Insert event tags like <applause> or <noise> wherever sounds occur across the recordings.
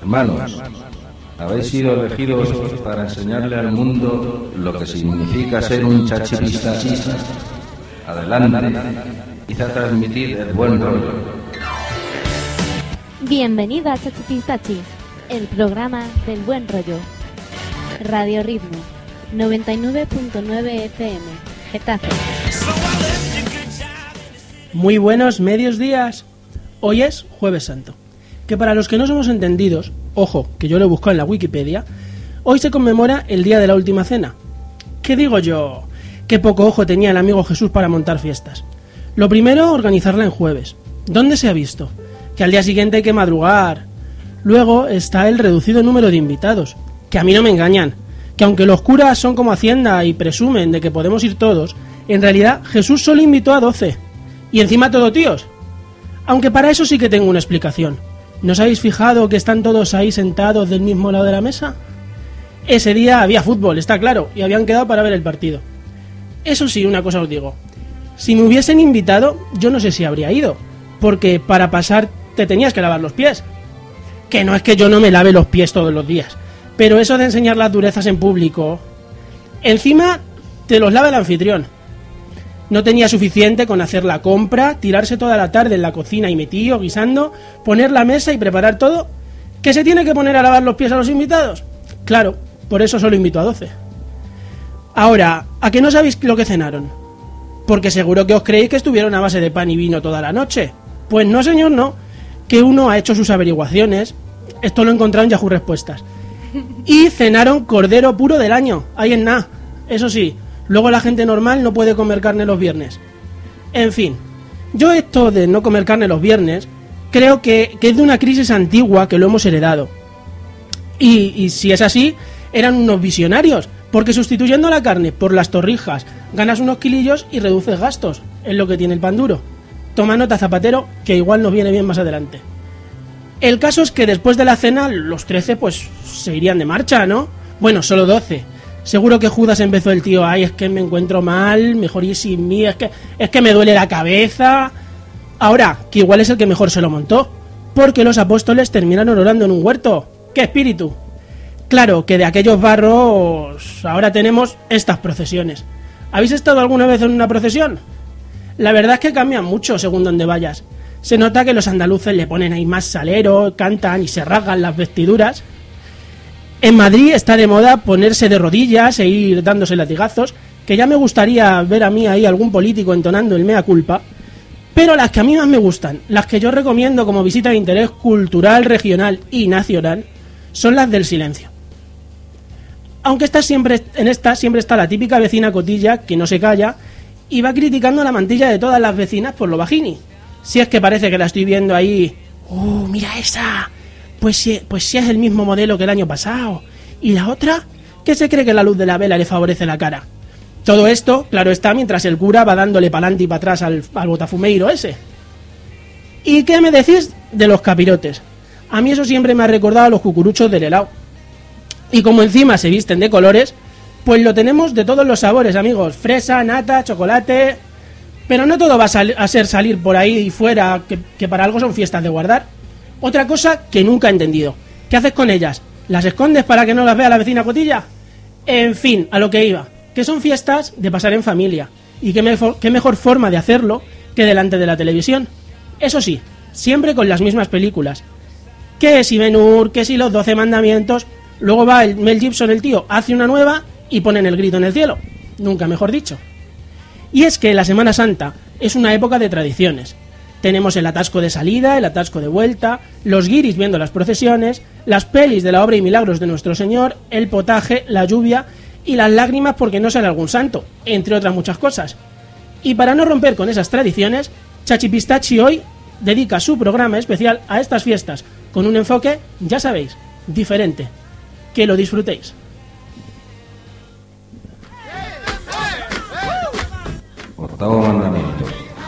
Hermanos, habéis sido elegidos para enseñarle al mundo lo que significa ser un chachipistachista. Adelante, y a transmitir el buen rollo. Bienvenido a Chachipistachi, el programa del buen rollo. Radio Ritmo, 99.9 FM, Getafe. Muy buenos medios días. Hoy es Jueves Santo. Que para los que no somos entendidos, ojo, que yo lo he buscado en la Wikipedia, hoy se conmemora el día de la última cena. ¿Qué digo yo? Qué poco ojo tenía el amigo Jesús para montar fiestas. Lo primero, organizarla en jueves. ¿Dónde se ha visto? Que al día siguiente hay que madrugar. Luego está el reducido número de invitados, que a mí no me engañan, que aunque los curas son como Hacienda y presumen de que podemos ir todos, en realidad Jesús solo invitó a doce. Y encima todo tíos. Aunque para eso sí que tengo una explicación. ¿No os habéis fijado que están todos ahí sentados del mismo lado de la mesa? Ese día había fútbol, está claro, y habían quedado para ver el partido. Eso sí, una cosa os digo. Si me hubiesen invitado, yo no sé si habría ido, porque para pasar te tenías que lavar los pies. Que no es que yo no me lave los pies todos los días, pero eso de enseñar las durezas en público... Encima te los lava el anfitrión. No tenía suficiente con hacer la compra, tirarse toda la tarde en la cocina y metido, guisando, poner la mesa y preparar todo. ¿Que se tiene que poner a lavar los pies a los invitados? Claro, por eso solo invito a 12. Ahora, ¿a qué no sabéis lo que cenaron? Porque seguro que os creéis que estuvieron a base de pan y vino toda la noche. Pues no, señor, no. Que uno ha hecho sus averiguaciones. Esto lo he encontrado en Yahoo Respuestas. Y cenaron cordero puro del año. Ahí en nada. Eso sí, Luego la gente normal no puede comer carne los viernes. En fin, yo esto de no comer carne los viernes creo que, es de una crisis antigua que lo hemos heredado. Y, si es así, eran unos visionarios, porque sustituyendo la carne por las torrijas ganas unos kilillos y reduces gastos, es lo que tiene el pan duro. Toma nota zapatero, que igual nos viene bien más adelante. El caso es que después de la cena los 13 pues se irían de marcha, ¿no? Bueno, solo 12 Seguro que Judas empezó el tío, ay, es que me encuentro mal, mejor ir sin mí, es que, es que me duele la cabeza. Ahora, que igual es el que mejor se lo montó, porque los apóstoles terminaron orando en un huerto. ¡Qué espíritu! Claro que de aquellos barros ahora tenemos estas procesiones. ¿Habéis estado alguna vez en una procesión? La verdad es que cambian mucho según donde vayas. Se nota que los andaluces le ponen ahí más salero, cantan y se rasgan las vestiduras, en Madrid está de moda ponerse de rodillas e ir dándose latigazos, que ya me gustaría ver a mí ahí algún político entonando el mea culpa, pero las que a mí más me gustan, las que yo recomiendo como visita de interés cultural, regional y nacional, son las del silencio. Aunque siempre, en esta siempre está la típica vecina cotilla que no se calla y va criticando la mantilla de todas las vecinas por lo bajini. Si es que parece que la estoy viendo ahí. ¡Uh, mira esa! Pues si, pues si es el mismo modelo que el año pasado. ¿Y la otra? ¿Qué se cree que la luz de la vela le favorece la cara? Todo esto, claro está, mientras el cura va dándole para adelante y para atrás al, botafumeiro ese. ¿Y qué me decís de los capirotes? A mí eso siempre me ha recordado a los cucuruchos del helado. Y como encima se visten de colores, pues lo tenemos de todos los sabores, amigos. Fresa, nata, chocolate... Pero no todo va a, ser salir por ahí y fuera, que, que para algo son fiestas de guardar. Otra cosa que nunca he entendido. ¿Qué haces con ellas? ¿Las escondes para que no las vea la vecina cotilla? En fin, a lo que iba. Que son fiestas de pasar en familia. Y qué, qué mejor forma de hacerlo que delante de la televisión. Eso sí, siempre con las mismas películas. Que si Ben que si los 12 mandamientos. Luego va el Mel Gibson, el tío, hace una nueva y ponen el grito en el cielo. Nunca mejor dicho. Y es que la Semana Santa es una época de tradiciones. Tenemos el atasco de salida, el atasco de vuelta, los guiris viendo las procesiones, las pelis de la obra y milagros de nuestro Señor, el potaje, la lluvia y las lágrimas porque no sale algún santo, entre otras muchas cosas. Y para no romper con esas tradiciones, Chachipistachi hoy dedica su programa especial a estas fiestas, con un enfoque, ya sabéis, diferente. Que lo disfrutéis.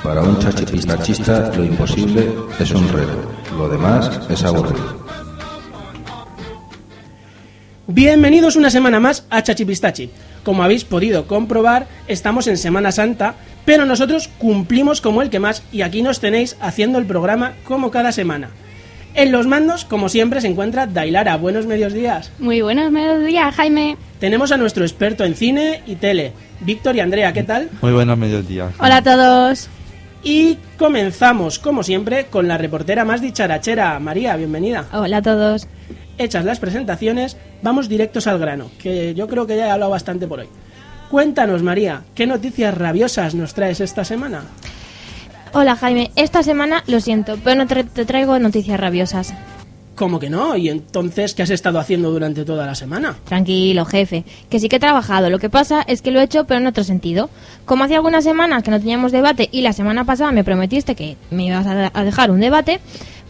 Para un chachipistachista lo imposible es un reto, lo demás es aburrido. Bienvenidos una semana más a Chachipistachi. Como habéis podido comprobar, estamos en Semana Santa, pero nosotros cumplimos como el que más y aquí nos tenéis haciendo el programa como cada semana. En los mandos, como siempre, se encuentra Dailara. Buenos medios días. Muy buenos mediodías, Jaime. Tenemos a nuestro experto en cine y tele, Víctor y Andrea. ¿Qué tal? Muy buenos mediodías. Hola a todos. Y comenzamos, como siempre, con la reportera más dicharachera, María. Bienvenida. Hola a todos. Hechas las presentaciones, vamos directos al grano, que yo creo que ya he hablado bastante por hoy. Cuéntanos, María, ¿qué noticias rabiosas nos traes esta semana? Hola Jaime, esta semana lo siento, pero no te, traigo noticias rabiosas. ¿Cómo que no? ¿Y entonces qué has estado haciendo durante toda la semana? Tranquilo, jefe, que sí que he trabajado. Lo que pasa es que lo he hecho, pero en otro sentido. Como hace algunas semanas que no teníamos debate y la semana pasada me prometiste que me ibas a, dejar un debate,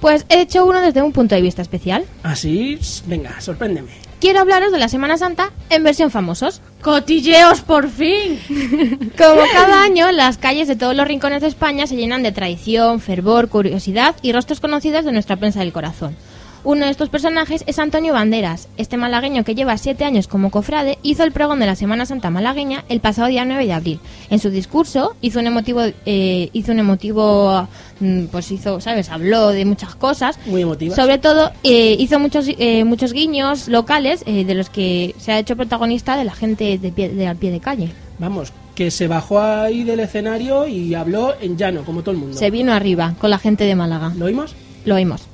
pues he hecho uno desde un punto de vista especial. Así, venga, sorpréndeme. Quiero hablaros de la Semana Santa en versión famosos. ¡Cotilleos, por fin! <laughs> Como cada año, las calles de todos los rincones de España se llenan de tradición, fervor, curiosidad y rostros conocidos de nuestra prensa del corazón. Uno de estos personajes es Antonio Banderas. Este malagueño que lleva siete años como cofrade hizo el pregón de la Semana Santa malagueña el pasado día 9 de abril. En su discurso hizo un emotivo, eh, hizo un emotivo, mm, pues hizo, sabes, habló de muchas cosas. Muy emotiva. Sobre todo eh, hizo muchos eh, muchos guiños locales eh, de los que se ha hecho protagonista de la gente de, pie, de al pie de calle. Vamos, que se bajó ahí del escenario y habló en llano, como todo el mundo. Se vino arriba con la gente de Málaga. ¿Lo oímos? Lo oímos.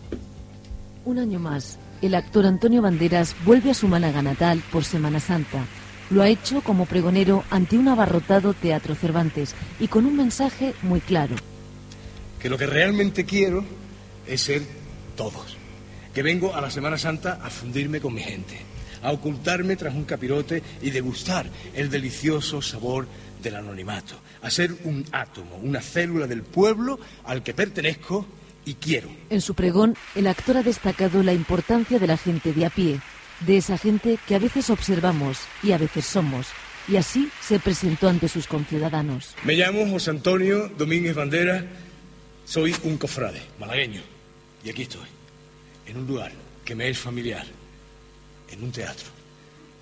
Un año más, el actor Antonio Banderas vuelve a su Málaga natal por Semana Santa. Lo ha hecho como pregonero ante un abarrotado Teatro Cervantes y con un mensaje muy claro. Que lo que realmente quiero es ser todos. Que vengo a la Semana Santa a fundirme con mi gente, a ocultarme tras un capirote y degustar el delicioso sabor del anonimato, a ser un átomo, una célula del pueblo al que pertenezco y quiero. En su pregón, el actor ha destacado la importancia de la gente de a pie, de esa gente que a veces observamos y a veces somos, y así se presentó ante sus conciudadanos. Me llamo José Antonio Domínguez Bandera, soy un cofrade malagueño y aquí estoy, en un lugar que me es familiar, en un teatro,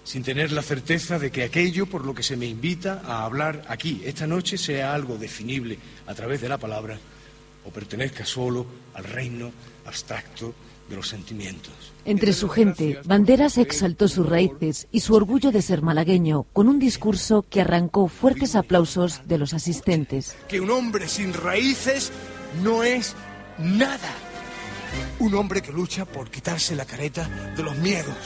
sin tener la certeza de que aquello por lo que se me invita a hablar aquí esta noche sea algo definible a través de la palabra o pertenezca solo al reino abstracto de los sentimientos. Entre su gente, Banderas exaltó sus raíces y su orgullo de ser malagueño con un discurso que arrancó fuertes aplausos de los asistentes. Que un hombre sin raíces no es nada. Un hombre que lucha por quitarse la careta de los miedos.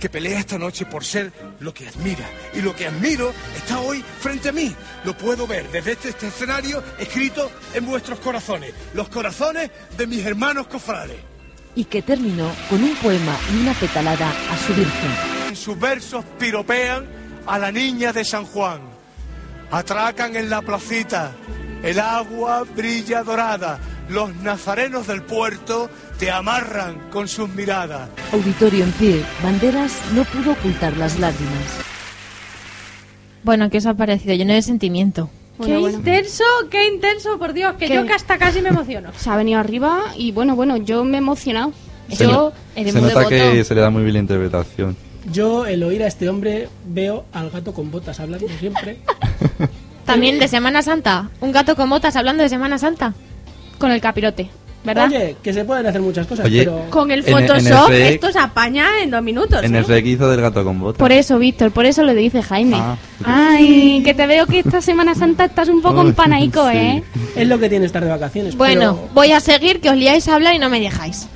Que pelea esta noche por ser lo que admira. Y lo que admiro está hoy frente a mí. Lo puedo ver desde este, este escenario escrito en vuestros corazones. Los corazones de mis hermanos cofrades. Y que terminó con un poema y una petalada a su Virgen. En sus versos piropean a la niña de San Juan. Atracan en la placita. El agua brilla dorada. Los nazarenos del puerto te amarran con sus miradas. Auditorio en pie, Banderas no pudo ocultar las lágrimas. Bueno, ¿qué os ha parecido? Lleno de sentimiento. ¡Qué intenso, qué intenso, por Dios! Que ¿Qué? yo que hasta casi me emociono. <laughs> Se ha venido arriba y bueno, bueno, yo me he emocionado. Se, yo no- se nota devoto. que se le da muy bien la interpretación. Yo, el oír a este hombre, veo al gato con botas hablando siempre. <laughs> También de Semana Santa. Un gato con botas hablando de Semana Santa. Con el capirote, ¿verdad? Oye, que se pueden hacer muchas cosas, Oye, pero... Con el En el- en el Photoshop rec- esto se apaña en dos minutos. En ¿eh? el hizo del gato con botas. Por eso, Víctor, por eso lo dice Jaime. Ah. Ay, que te veo que esta Semana Santa estás un poco <laughs> Uy, empanaico, sí. ¿eh? Es lo que tiene estar de vacaciones. Bueno, pero- voy a seguir, que os liáis a hablar y no me dejáis.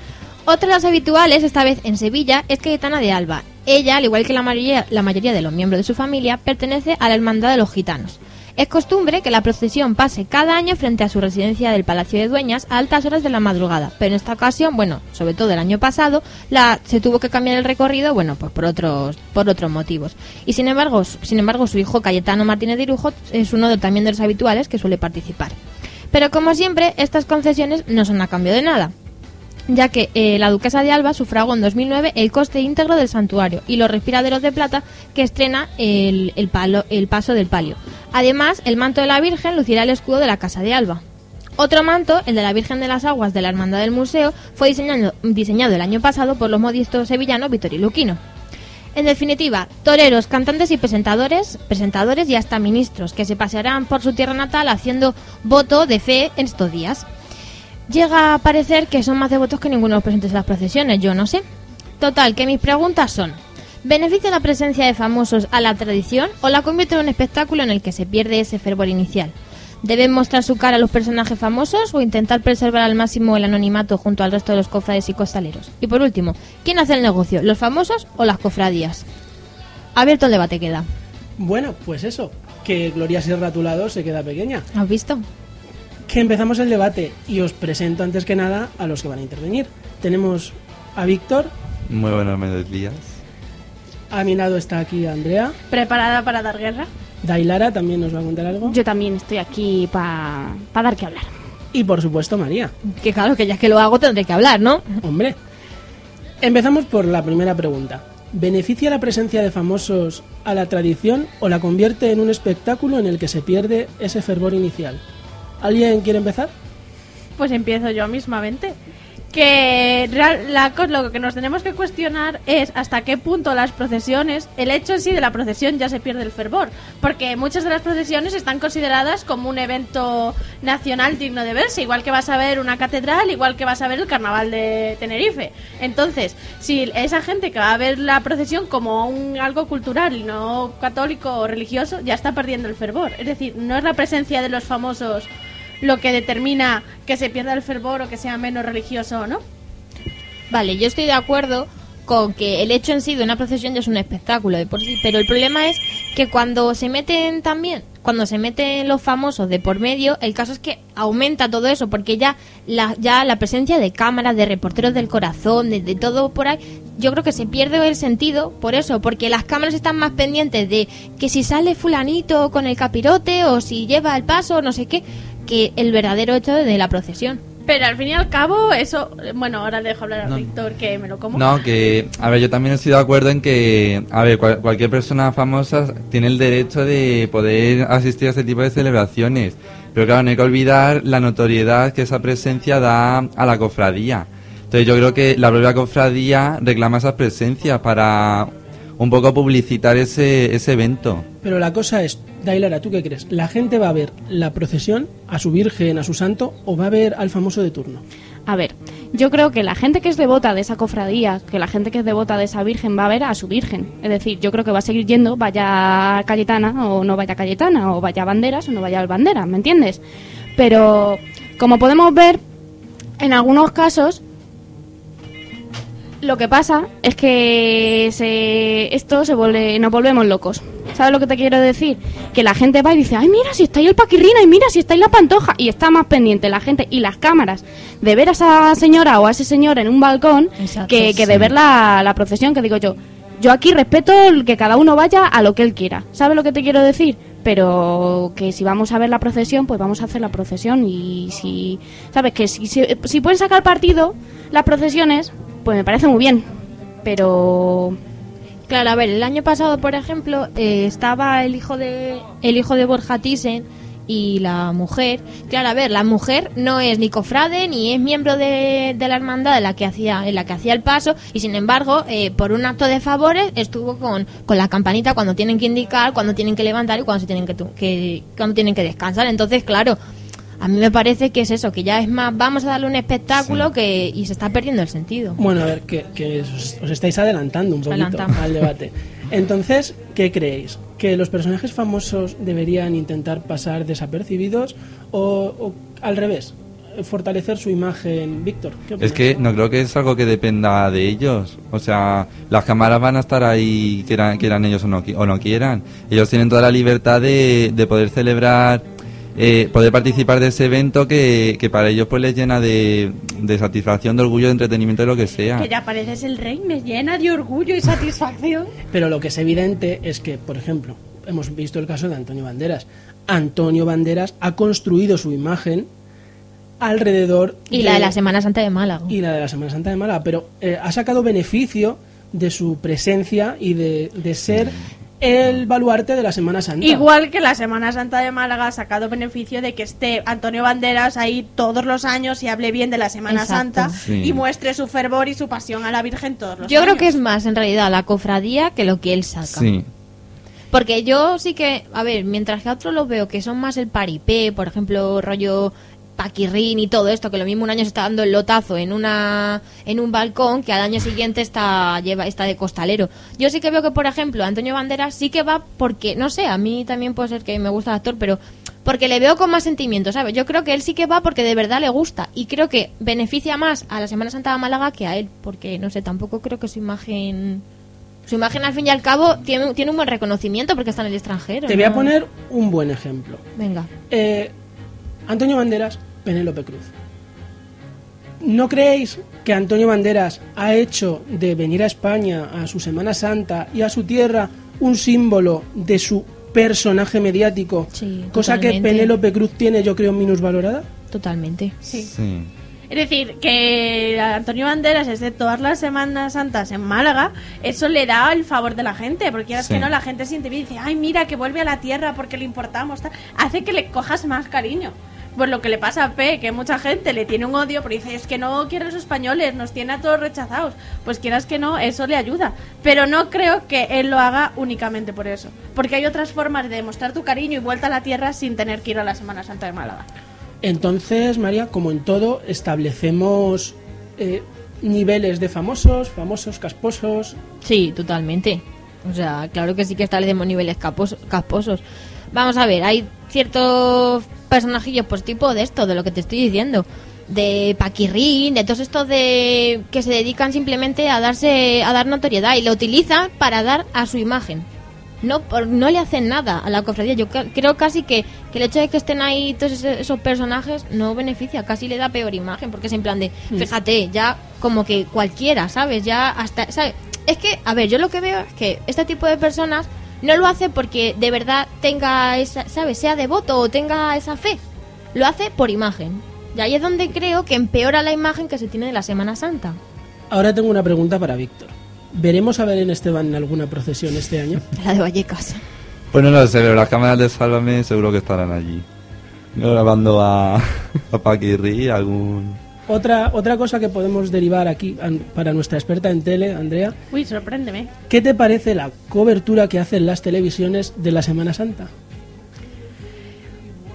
Otra de las habituales, esta vez en Sevilla, es Cayetana de Alba. Ella, al igual que la mayoría, la mayoría de los miembros de su familia, pertenece a la Hermandad de los Gitanos. Es costumbre que la procesión pase cada año frente a su residencia del Palacio de Dueñas a altas horas de la madrugada, pero en esta ocasión, bueno, sobre todo el año pasado, la, se tuvo que cambiar el recorrido, bueno, pues por otros, por otros motivos. Y sin embargo, sin embargo, su hijo Cayetano Martínez de Irujo es uno de, también de los habituales que suele participar. Pero como siempre, estas concesiones no son a cambio de nada ya que eh, la duquesa de Alba sufragó en 2009 el coste íntegro del santuario y los respiraderos de plata que estrena el, el, paso del palio. Además, el manto de la Virgen lucirá el escudo de la Casa de Alba. Otro manto, el de la Virgen de las Aguas de la Hermandad del Museo, fue diseñado, el año pasado por los modistos sevillanos Vittorio y. En definitiva, toreros, cantantes y presentadores, presentadores y hasta ministros que se pasearán por su tierra natal haciendo voto de fe en estos días. Llega a parecer que son más devotos que ninguno de los presentes en las procesiones, yo no sé. Total, que mis preguntas son, ¿beneficia la presencia de famosos a la tradición o la convierte en un espectáculo en el que se pierde ese fervor inicial? ¿Deben mostrar su cara a los personajes famosos o intentar preservar al máximo el anonimato junto al resto de los cofrades y costaleros? Y por último, ¿quién hace el negocio, los famosos o las cofradías? Abierto el debate queda. Bueno, pues eso, que Gloria Sierra a tu lado se queda pequeña. ¿Has visto? Que empezamos el debate y os presento antes que nada a los que van a intervenir. Tenemos a Víctor, Muy buenos medios días. a mi lado está aquí Andrea, ¿Preparada para dar guerra? Dailara también nos va a contar algo Yo también estoy aquí para dar que hablar. y por supuesto María. Que claro, que ya que lo hago tendré que hablar, ¿no? Hombre, empezamos por la primera pregunta. ¿Beneficia la presencia de famosos a la tradición o la convierte en un espectáculo en el que se pierde ese fervor inicial? ¿Alguien quiere empezar? Pues empiezo yo mismamente. Que real- la lo que nos tenemos que cuestionar es hasta qué punto las procesiones, el hecho en sí de la procesión ya se pierde el fervor, porque muchas de las procesiones están consideradas como un evento nacional digno de verse, igual que vas a ver una catedral, igual que vas a ver el carnaval de Tenerife. Entonces, si esa gente que va a ver la procesión como un algo cultural y no católico o religioso, ya está perdiendo el fervor. Es decir, no es la presencia de los famosos lo que determina que se pierda el fervor o que sea menos religioso o no. Vale, yo estoy de acuerdo con que el hecho en sí de una procesión ya es un espectáculo de por sí, pero el problema es que cuando se meten también, cuando se meten los famosos de por medio, el caso es que aumenta todo eso, porque ya la, ya la presencia de cámaras, de reporteros del corazón, de, de todo por ahí, yo creo que se pierde el sentido por eso, porque las cámaras están más pendientes de que si sale fulanito con el capirote o si lleva el paso, no sé qué, que el verdadero hecho de la procesión. Pero al fin y al cabo, eso. Bueno, ahora dejo hablar a No. Víctor que me lo como. No, que, a ver, yo también estoy de acuerdo en que, a ver, cual- cualquier persona famosa tiene el derecho de poder asistir a este tipo de celebraciones. Pero claro, no hay que olvidar la notoriedad que esa presencia da a la cofradía. Entonces yo creo que la propia cofradía reclama esas presencias para un poco publicitar ese, ese evento. Pero la cosa es, Dailara, ¿tú qué crees? ¿La gente va a ver la procesión, a su virgen, a su santo, o va a ver al famoso de turno? A ver, yo creo que la gente que es devota de esa cofradía, que la gente que es devota de esa virgen va a ver a su virgen. Es decir, yo creo que va a seguir yendo, vaya Cayetana o no vaya Cayetana, o vaya Banderas o no vaya Banderas, ¿me entiendes? Pero como podemos ver, en algunos casos lo que pasa es que se, esto se vuelve, nos volvemos locos. ¿Sabes lo que te quiero decir? Que la gente va y dice, ay, mira, si está ahí el paquirrina, y mira, si está ahí la pantoja. Y está más pendiente la gente y las cámaras de ver a esa señora o a ese señor en un balcón Exacto, que, que de ver la, la procesión, que digo yo. Yo aquí respeto el que cada uno vaya a lo que él quiera. ¿Sabes lo que te quiero decir? Pero que si vamos a ver la procesión, pues vamos a hacer la procesión. Y si, ¿sabes? Que si, si, si pueden sacar partido las procesiones, pues me parece muy bien. Pero Claro, a ver, el año pasado, por ejemplo, eh, estaba el hijo de el hijo de Borja Thyssen y la mujer. Claro, a ver, la mujer no es ni cofrade ni es miembro de, la hermandad en la que hacía en la que hacía el paso y sin embargo, eh, por un acto de favores estuvo con, con la campanita cuando tienen que indicar, cuando tienen que levantar y cuando tienen que, que cuando tienen que descansar. Entonces, claro, a mí me parece que es eso, que ya es más vamos a darle un espectáculo Sí. que y se está perdiendo el sentido. Bueno, a ver, que, que os, os estáis adelantando un poquito Adelantamos. al debate. Entonces, ¿qué creéis? ¿Que los personajes famosos deberían intentar pasar desapercibidos o, o al revés? Fortalecer su imagen, Víctor. Es que no creo que es algo que dependa de ellos. O sea, las cámaras van a estar ahí, quieran, quieran ellos o no, qui- o no quieran. Ellos tienen toda la libertad de, de poder celebrar, eh, poder participar de ese evento que, que para ellos pues les llena de, de satisfacción, de orgullo, de entretenimiento, de lo que sea. Que ya pareces el rey, me llena de orgullo y satisfacción. <laughs> Pero lo que es evidente es que, por ejemplo, hemos visto el caso de Antonio Banderas. Antonio Banderas ha construido su imagen alrededor Y la de la Semana Santa de Málaga. y la de la Semana Santa de Málaga, pero eh, ha sacado beneficio de su presencia y de, de ser el baluarte de la Semana Santa. Igual que la Semana Santa de Málaga ha sacado beneficio de que esté Antonio Banderas ahí todos los años y hable bien de la Semana Exacto. Santa Sí. y muestre su fervor y su pasión a la Virgen todos los Yo años. creo que es más en realidad la cofradía que lo que él saca. Sí. Porque yo sí que, a ver, mientras que a otros los veo que son más el paripé, por ejemplo, rollo paquirrín y todo esto, que lo mismo un año se está dando el lotazo en una en un balcón que al año siguiente está lleva está de costalero. Yo sí que veo que por ejemplo Antonio Banderas sí que va porque no sé, a mí también puede ser que me gusta el actor, pero porque le veo con más sentimiento, ¿sabes? Yo creo que él sí que va porque de verdad le gusta y creo que beneficia más a la Semana Santa de Málaga que a él, porque no sé, tampoco creo que su imagen su imagen al fin y al cabo tiene, tiene un buen reconocimiento porque está en el extranjero. Te voy a poner un buen ejemplo. Venga. Eh, Antonio Banderas, Penélope Cruz. ¿No creéis que Antonio Banderas ha hecho de venir a España, a su Semana Santa y a su tierra un símbolo de su personaje mediático? Sí, cosa que. Penélope Cruz tiene, yo creo, minusvalorada. Totalmente. Sí. Sí. Es decir, que Antonio Banderas es de todas las Semanas Santas en Málaga, eso le da el favor de la gente, porque quieras Sí. que no, la gente siente bien y dice, ay, mira, que vuelve a la tierra porque le importamos, tal". hace que le cojas más cariño. Pues lo que le pasa a P, que mucha gente le tiene un odio, pero dice, es que no quiere a los españoles, nos tiene a todos rechazados. Pues quieras que no, eso le ayuda. Pero no creo que él lo haga únicamente por eso. Porque hay otras formas de demostrar tu cariño y vuelta a la tierra sin tener que ir a la Semana Santa de Málaga. Entonces, María, como en todo, establecemos eh, niveles de famosos, famosos, casposos. Sí, totalmente. O sea, claro que sí que establecemos niveles capos- casposos. Vamos a ver, hay ciertos personajillos pues tipo de esto, de lo que te estoy diciendo. De Paquirrín, de todos estos de que se dedican simplemente a darse a dar notoriedad y lo utilizan para dar a su imagen. No por- no le hacen nada a la cofradía. Yo creo casi que, que el hecho de que estén ahí todos esos personajes no beneficia, casi le da peor imagen, porque es en plan de, fíjate, ya como que cualquiera, ¿sabes? Ya hasta, ¿sabes? Es que, a ver, yo lo que veo es que este tipo de personas no lo hace porque de verdad tenga esa, ¿sabes? Sea devoto o tenga esa fe. Lo hace por imagen. Y ahí es donde creo que empeora la imagen que se tiene de la Semana Santa. Ahora tengo una pregunta para Víctor. ¿Veremos a Belén Esteban en alguna procesión este año? <laughs> La de Vallecas. Pues no lo sé, pero las cámaras de Sálvame seguro que estarán allí. Grabando a, <laughs> a Paquirri, algún... Otra, otra cosa que podemos derivar aquí an- para nuestra experta en tele, Andrea, Uy, sorpréndeme. ¿qué te parece la cobertura que hacen las televisiones de la Semana Santa?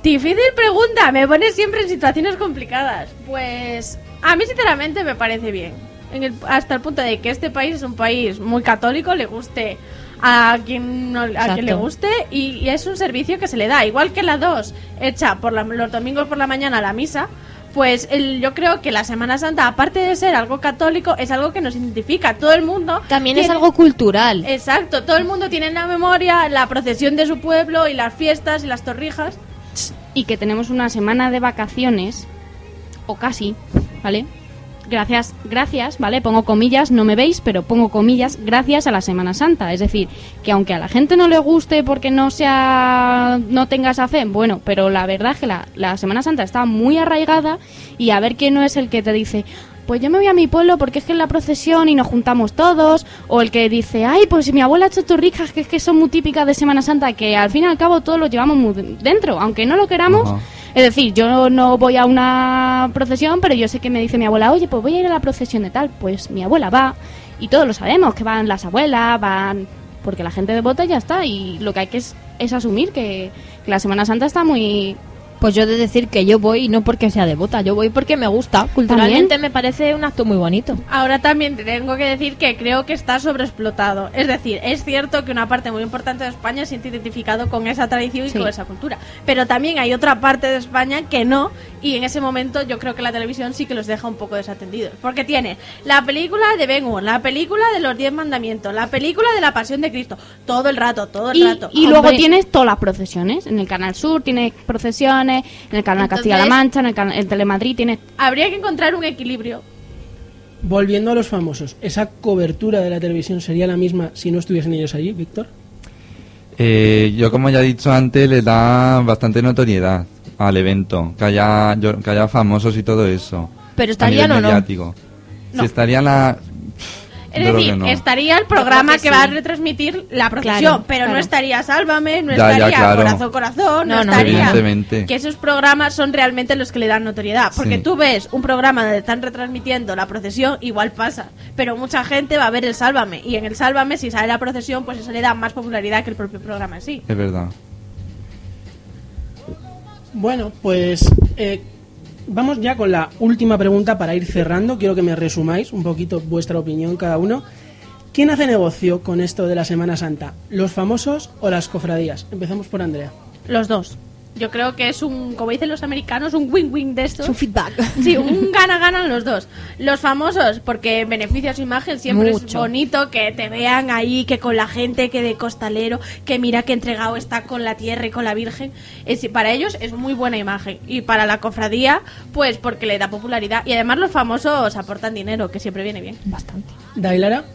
Difícil pregunta, me pones siempre en situaciones complicadas. Pues a mí sinceramente me parece bien. En el- hasta el punto de que este país es un país muy católico, le guste a quien, no- a quien le guste y, y es un servicio que se le da. Igual que la 2, hecha por la- los domingos por la mañana a la misa, pues el- yo creo que la Semana Santa, aparte de ser algo católico, es algo que nos identifica. Todo el mundo... También es algo cultural. Exacto, todo el mundo tiene en la memoria la procesión de su pueblo y las fiestas y las torrijas. y que tenemos una semana de vacaciones, o casi, ¿vale? Gracias, gracias, ¿vale? Pongo comillas, no me veis, pero pongo comillas, gracias a la Semana Santa. Es decir, que aunque a la gente no le guste porque no sea, no tenga esa fe, bueno, pero la verdad es que la, la Semana Santa está muy arraigada y a ver quién no es el que te dice, pues yo me voy a mi pueblo porque es que es la procesión y nos juntamos todos, o el que dice, ay, pues mi abuela ha hecho torrijas que es que son muy típicas de Semana Santa, que al fin y al cabo todos lo llevamos muy de- dentro, aunque no lo queramos. Ajá. Es decir, yo no voy a una procesión, pero yo sé que me dice mi abuela, oye, pues voy a ir a la procesión de tal. Pues mi abuela va, y todos lo sabemos, que van las abuelas, van... Porque la gente devota ya está, y lo que hay que es, es asumir que, que la Semana Santa está muy... Pues yo he de decir que yo voy no porque sea devota, yo voy porque me gusta. Culturalmente me parece un acto muy bonito. Ahora también te tengo que decir que creo que está sobreexplotado. Es decir, es cierto que una parte muy importante de España se siente identificado con esa tradición y Sí. con esa cultura. Pero también hay otra parte de España que no. Y en ese momento yo creo que la televisión sí que los deja un poco desatendidos. Porque tiene la película de Ben Hur, la película de los Diez Mandamientos, la película de la Pasión de Cristo. Todo el rato, todo el Y, rato. y luego Hombre, tienes todas las procesiones. En el Canal Sur tienes procesiones, en el Canal Castilla-La Mancha, en el, canal, en Telemadrid tienes... Habría que encontrar un equilibrio. Volviendo a los famosos, ¿esa cobertura de la televisión sería la misma si no estuviesen ellos allí, Víctor? Eh, yo, como ya he dicho antes, le da bastante notoriedad al evento, que haya, yo- que haya famosos y todo eso. Pero estarían o no. mediático. No. Si estaría la... Es decir, no. estaría el programa que, va a retransmitir la procesión, Claro, pero no estaría Sálvame, no Ya, ya, estaría claro. Corazón Corazón, no, No, no, estaría. Evidentemente. Que esos programas son realmente los que le dan notoriedad. Porque Sí. tú ves un programa donde están retransmitiendo la procesión, igual pasa. Pero mucha gente va a ver el Sálvame. Y en el Sálvame, si sale la procesión, pues eso le da más popularidad que el propio programa en sí. Es verdad. Bueno, pues eh, vamos ya con la última pregunta para ir cerrando. Quiero que me resumáis un poquito vuestra opinión cada uno. ¿Quién hace negocio con esto de la Semana Santa? ¿Los famosos o las cofradías? Empezamos por Andrea. Los dos. Yo creo que es un, como dicen los americanos, un win-win de esto. Es un feedback. <laughs> Sí, un gana-ganan los dos. Los famosos, porque beneficia su imagen, siempre es bonito que te vean ahí, que con la gente, que de costalero, que mira que entregado está con la tierra y con la Virgen. Es, para ellos es muy buena imagen. Y para la cofradía, pues porque le da popularidad. Y además los famosos aportan dinero, que siempre viene bien. Bastante. Dailara.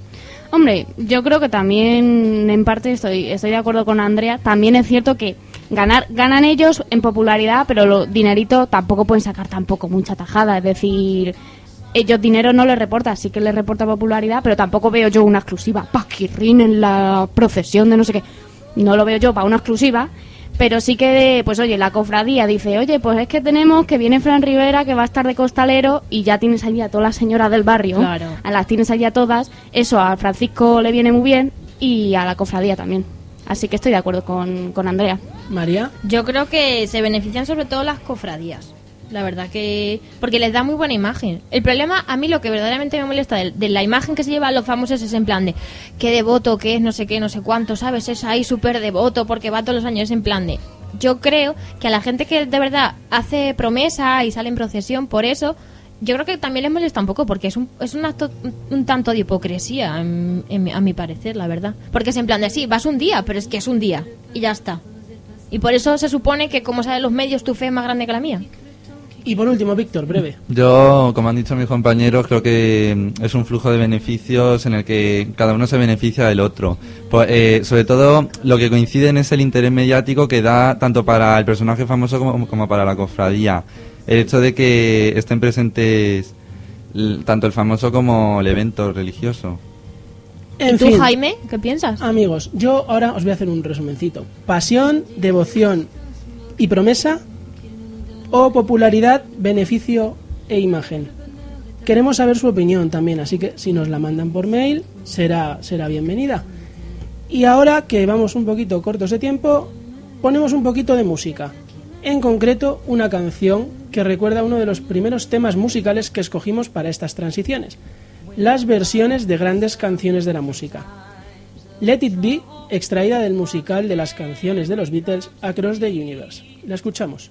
Hombre, yo creo que también en parte estoy, estoy de acuerdo con Andrea. También es cierto que ganar ganan ellos en popularidad, pero lo dinerito tampoco pueden sacar tampoco mucha tajada. Es decir, ellos dinero no les reporta, sí que les reporta popularidad, pero tampoco veo yo una exclusiva. Paquirrín en la procesión de no sé qué. No lo veo yo para una exclusiva. Pero sí que, pues oye, la cofradía dice, oye, pues es que tenemos que viene Fran Rivera, que va a estar de costalero, y ya tienes allí a todas las señoras del barrio. Claro. A las tienes allí a todas. Eso a Francisco le viene muy bien y a la cofradía también. Así que estoy de acuerdo con, con Andrea. María. Yo creo que se benefician sobre todo las cofradías. La verdad que... Porque les da muy buena imagen. El problema, a mí lo que verdaderamente me molesta de, de la imagen que se lleva a los famosos es en plan de qué devoto, qué es, no sé qué, no sé cuánto, ¿sabes? Es ahí súper devoto porque va todos los años en plan de... Yo creo que a la gente que de verdad hace promesa y sale en procesión por eso, yo creo que también les molesta un poco porque es un, es un acto un, tanto de hipocresía, en- en a mi parecer, la verdad. Porque es en plan de sí, vas un día, pero es que es un día y ya está. Y por eso se supone que, como saben los medios, tu fe es más grande que la mía. Y por último, Víctor, breve. Yo, como han dicho mis compañeros, creo que mm, es un flujo de beneficios en el que cada uno se beneficia del otro. Pues, eh, sobre todo, lo que coinciden es el interés mediático que da tanto para el personaje famoso como, como para la cofradía. El hecho de que estén presentes tanto el famoso como el evento religioso. En ¿Y tú, fin, Jaime, qué piensas? amigos, yo ahora os voy a hacer un resumencito. Pasión, devoción y promesa o popularidad, beneficio e imagen. Queremos saber su opinión también, así que si nos la mandan por mail será, será bienvenida. Y ahora que vamos un poquito cortos de tiempo, ponemos un poquito de música. En concreto, una canción que recuerda uno de los primeros temas musicales que escogimos para estas transiciones, las versiones de grandes canciones de la música. Let It Be, extraída del musical de las canciones de los Beatles Across the Universe. La escuchamos.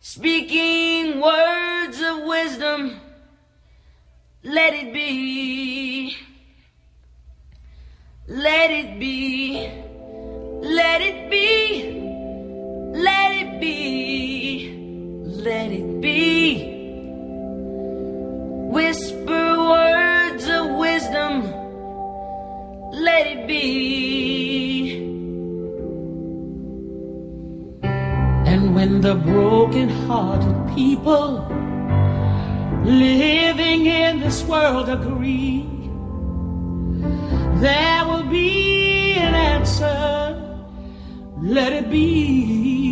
speaking words of wisdom. Let it be. Let it be. Let it be. Let it be. Let it be. Whisper words of wisdom. Let it be. And when the broken-hearted people living in this world agree, there will be an answer. Let it be.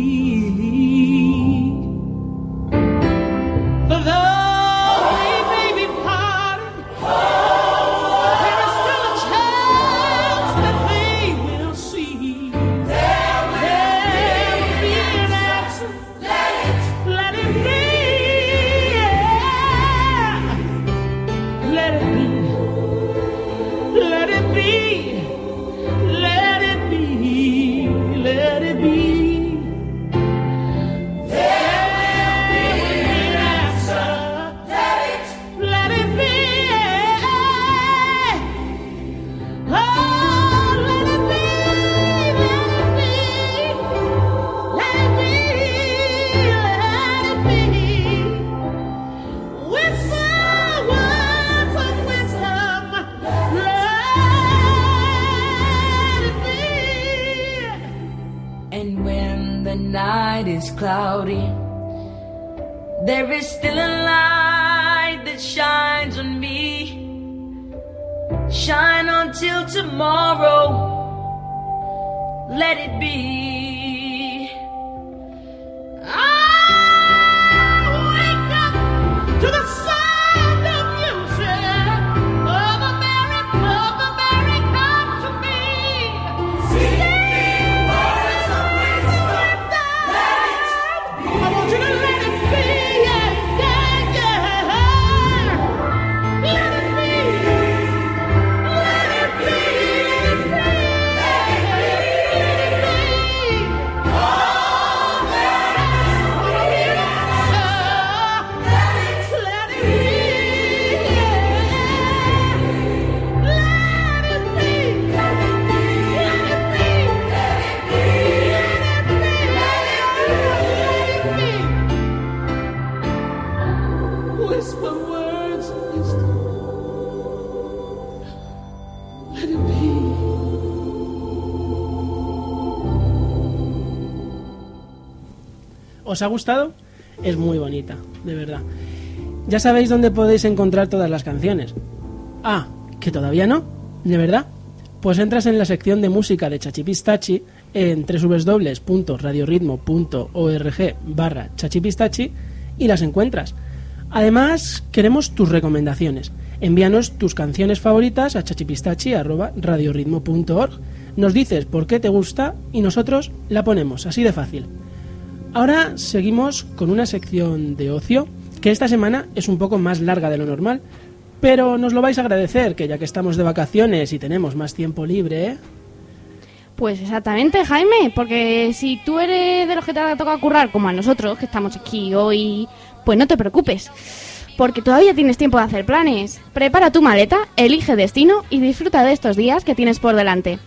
¿Os ha gustado? Es muy bonita, de verdad. Ya sabéis dónde podéis encontrar todas las canciones. Ah, ¿que todavía no? ¿De verdad? Pues entras en la sección de música de Chachipistachi en www.radioritmo.org barra chachipistachi y las encuentras. Además, queremos tus recomendaciones. Envíanos tus canciones favoritas a chachipistachi.radioritmo.org. Nos dices por qué te gusta y nosotros la ponemos, así de fácil. Ahora seguimos con una sección de ocio que esta semana es un poco más larga de lo normal, pero nos lo vais a agradecer, que ya que estamos de vacaciones y tenemos más tiempo libre, ¿eh? Pues exactamente, Jaime, porque si tú eres de los que te ha tocado currar, como a nosotros, que estamos aquí hoy, pues no te preocupes, porque todavía tienes tiempo de hacer planes. Prepara tu maleta, elige destino y disfruta de estos días que tienes por delante.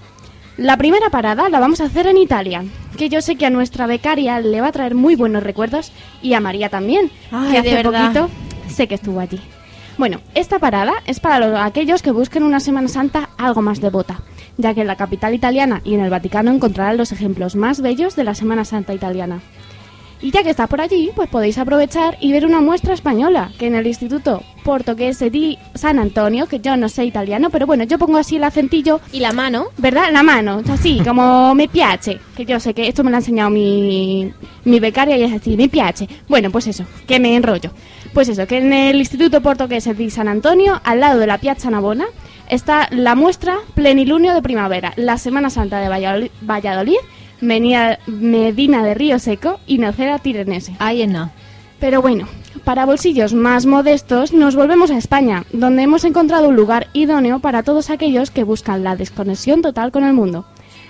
La primera parada la vamos a hacer en Italia, que yo sé que a nuestra becaria le va a traer muy buenos recuerdos y a María también, Ay, que hace verdad. poquito sé que estuvo allí. Bueno, esta parada es para los- aquellos que busquen una Semana Santa algo más devota, ya que en la capital italiana y en el Vaticano encontrarán los ejemplos más bellos de la Semana Santa italiana. Y ya que está por allí, pues podéis aprovechar y ver una muestra española, que en el Instituto Portoghese di San Antonio, que yo no sé italiano, pero bueno, yo pongo así el acentillo. Y la mano. ¿Verdad? La mano, así, como <laughs> me piace, que yo sé que esto me lo ha enseñado mi, mi becaria y es así, me piace. Bueno, pues eso, que me enrollo. Pues eso, que en el Instituto Portoghese di San Antonio, al lado de la Piazza Navona, está la muestra Plenilunio de Primavera, la Semana Santa de Valladolid, Menia- Medina de Río Seco y Nocera Tirenese. Ahí en no. Pero bueno, para bolsillos más modestos nos volvemos a España, donde hemos encontrado un lugar idóneo para todos aquellos que buscan la desconexión total con el mundo,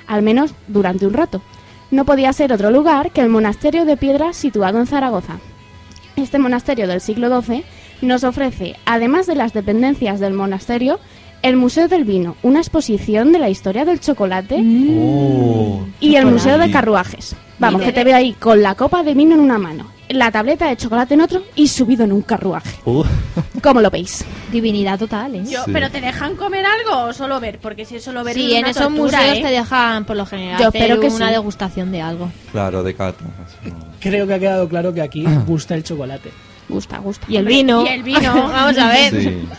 al menos durante un rato. No podía ser otro lugar que el monasterio de piedra situado en Zaragoza. Este monasterio del siglo XII nos ofrece, además de las dependencias del monasterio, el Museo del Vino, una exposición de la historia del chocolate y el Museo de Carruajes. Vamos, Mira. que te veo ahí con la copa de vino en una mano, la tableta de chocolate en otro y subido en un carruaje. Uh, ¿Cómo lo veis? Divinidad total, ¿eh? Yo, Sí. ¿Pero te dejan comer algo o solo ver? Porque si es solo ver Sí, es en una esos tortura, museos ¿eh? te dejan por lo general Yo hacer espero que una sí. degustación de algo. claro, de cata. Creo que ha quedado claro que aquí gusta el chocolate. Gusta, gusta. Y el vino. Y el vino. <laughs> Vamos a ver. Sí. <laughs>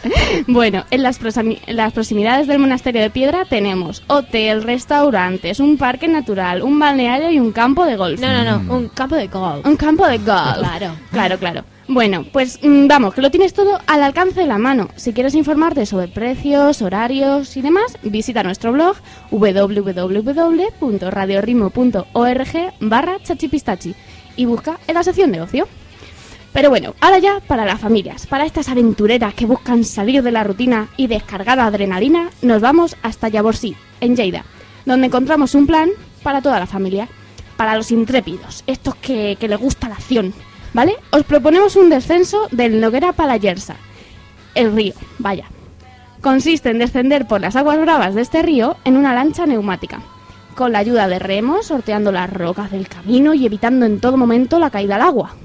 Bueno, en las, en las proximidades del monasterio de Piedra tenemos hotel, restaurantes, un parque natural, un balneario y un campo de golf. No, no, no. Un campo de golf. Un campo de golf. Claro. Claro, claro. Bueno, pues mm, vamos, que lo tienes todo al alcance de la mano. Si quieres informarte sobre precios, horarios y demás, visita nuestro blog www.radioritmo.org barra chachipistachi y busca en la sección de ocio. Pero bueno, ahora ya para las familias, para estas aventureras que buscan salir de la rutina y descargar adrenalina, nos vamos hasta Yaborsí, en Lleida, donde encontramos un plan para toda la familia, para los intrépidos, estos que, que les gusta la acción, ¿vale? Os proponemos un descenso del Noguera Palayersa, el río, vaya. Consiste en descender por las aguas bravas de este río en una lancha neumática, con la ayuda de remos, sorteando las rocas del camino y evitando en todo momento la caída al agua.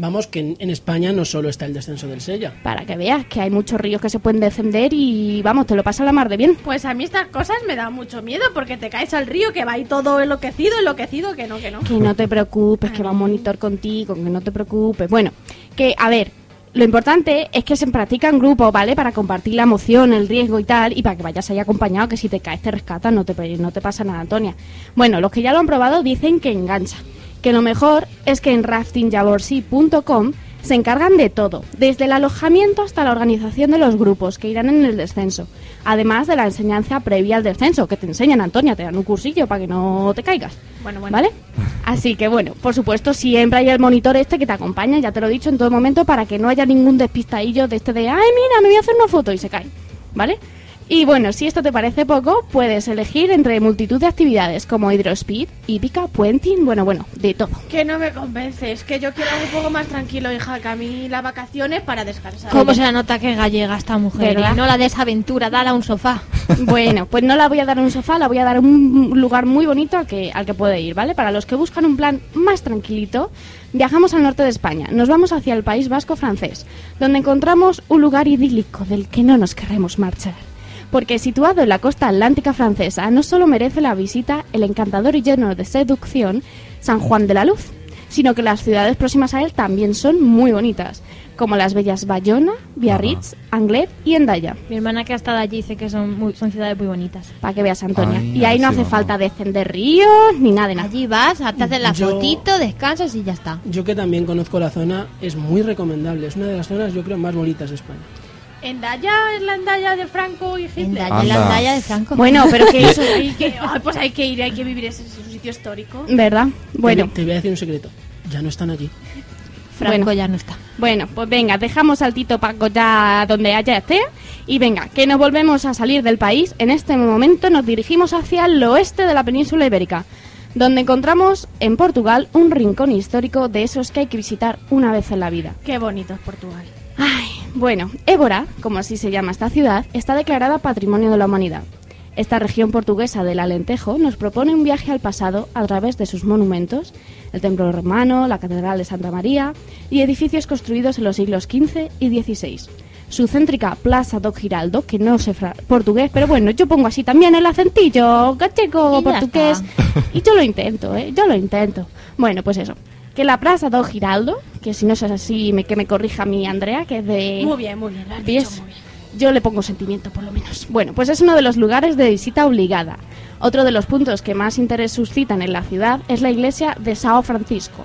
Vamos, que en, en España no solo está el descenso del Sella. Para que veas que hay muchos ríos que se pueden descender y vamos, te lo pasa la mar de bien. Pues a mí estas cosas me dan mucho miedo porque te caes al río que va ahí todo enloquecido, enloquecido, que no, que no. Que no te preocupes, que va un monitor contigo, que no te preocupes. Bueno, que a ver, lo importante es que se practica en grupo, ¿vale? Para compartir la emoción, el riesgo y tal, y para que vayas ahí acompañado, que si te caes te rescatas, no te, no te pasa nada, Antonia. Bueno, los que ya lo han probado dicen que engancha. Que lo mejor es que en raftingyaborsi.com se encargan de todo, desde el alojamiento hasta la organización de los grupos que irán en el descenso, además de la enseñanza previa al descenso, que te enseñan, Antonia, te dan un cursillo para que no te caigas. Bueno, bueno. ¿Vale? <laughs> Así que bueno, por supuesto, siempre hay el monitor este que te acompaña, ya te lo he dicho en todo momento, para que no haya ningún despistadillo de este de, ay, mira, me voy a hacer una foto y se cae. ¿Vale? Y bueno, si esto te parece poco, puedes elegir entre multitud de actividades como hidrospeed, hípica, puenting, bueno, bueno, de todo. Que no me convences, que yo quiero algo un poco más tranquilo, hija, que a mí las vacaciones para descansar. ¿Cómo se la nota que es gallega esta mujer? ¿Verdad? Y no la de esa aventura, dala un sofá. <laughs> Bueno, pues no la voy a dar en un sofá, la voy a dar un lugar muy bonito al que, al que puede ir, ¿vale? Para los que buscan un plan más tranquilito, viajamos al norte de España. Nos vamos hacia el País Vasco francés, donde encontramos un lugar idílico del que no nos querremos marchar. Porque situado en la costa atlántica francesa, no solo merece la visita el encantador y lleno de seducción San Juan de la Luz, sino que las ciudades próximas a él también son muy bonitas, como las bellas Bayona, Biarritz, Anglet y Endaya. Mi hermana que ha estado allí dice que son, muy- son ciudades muy bonitas. Para que veas, Antonia. Ay, y ahí no sí, hace vamos. falta descender ríos ni nada de nada. Allí vas, te haces la Yo- fotito, descansas y ya está. Yo que también conozco la zona, es muy recomendable. Es una de las zonas, yo creo, más bonitas de España. ¿Endaya es la Endaya de Franco y Hitler? Endaya, la. Endaya de Franco. Bueno, pero que <laughs> eso... Hay que, pues hay que ir, hay que vivir ese, ese sitio histórico. ¿Verdad? Bueno, Te, te voy a decir un secreto. Ya no están allí. Franco bueno. ya no está. bueno, pues venga, dejamos saltito Paco ya donde haya esté. Y venga, que nos volvemos a salir del país. En este momento nos dirigimos hacia el oeste de la península ibérica, donde encontramos en Portugal un rincón histórico de esos que hay que visitar una vez en la vida. Qué bonito es Portugal. Ay, bueno, Évora, como así se llama esta ciudad, está declarada Patrimonio de la Humanidad. Esta región portuguesa del Alentejo nos propone un viaje al pasado a través de sus monumentos, el templo romano, la catedral de Santa María y edificios construidos en los siglos XV y XVI. Su céntrica Plaza do Giraldo, que no sé portugués, pero bueno, yo pongo así también el acentillo gallego, portugués, y yo lo intento, ¿eh? Yo lo intento. Bueno, pues eso. Que la Plaza do Giraldo, que si no es así, me, que me corrija mi Andrea, que es de... Muy bien, muy bien. lo has dicho muy bien. Yo le pongo sentimiento, por lo menos. Bueno, pues es uno de los lugares de visita obligada. Otro de los puntos que más interés suscitan en la ciudad es la iglesia de Sao Francisco,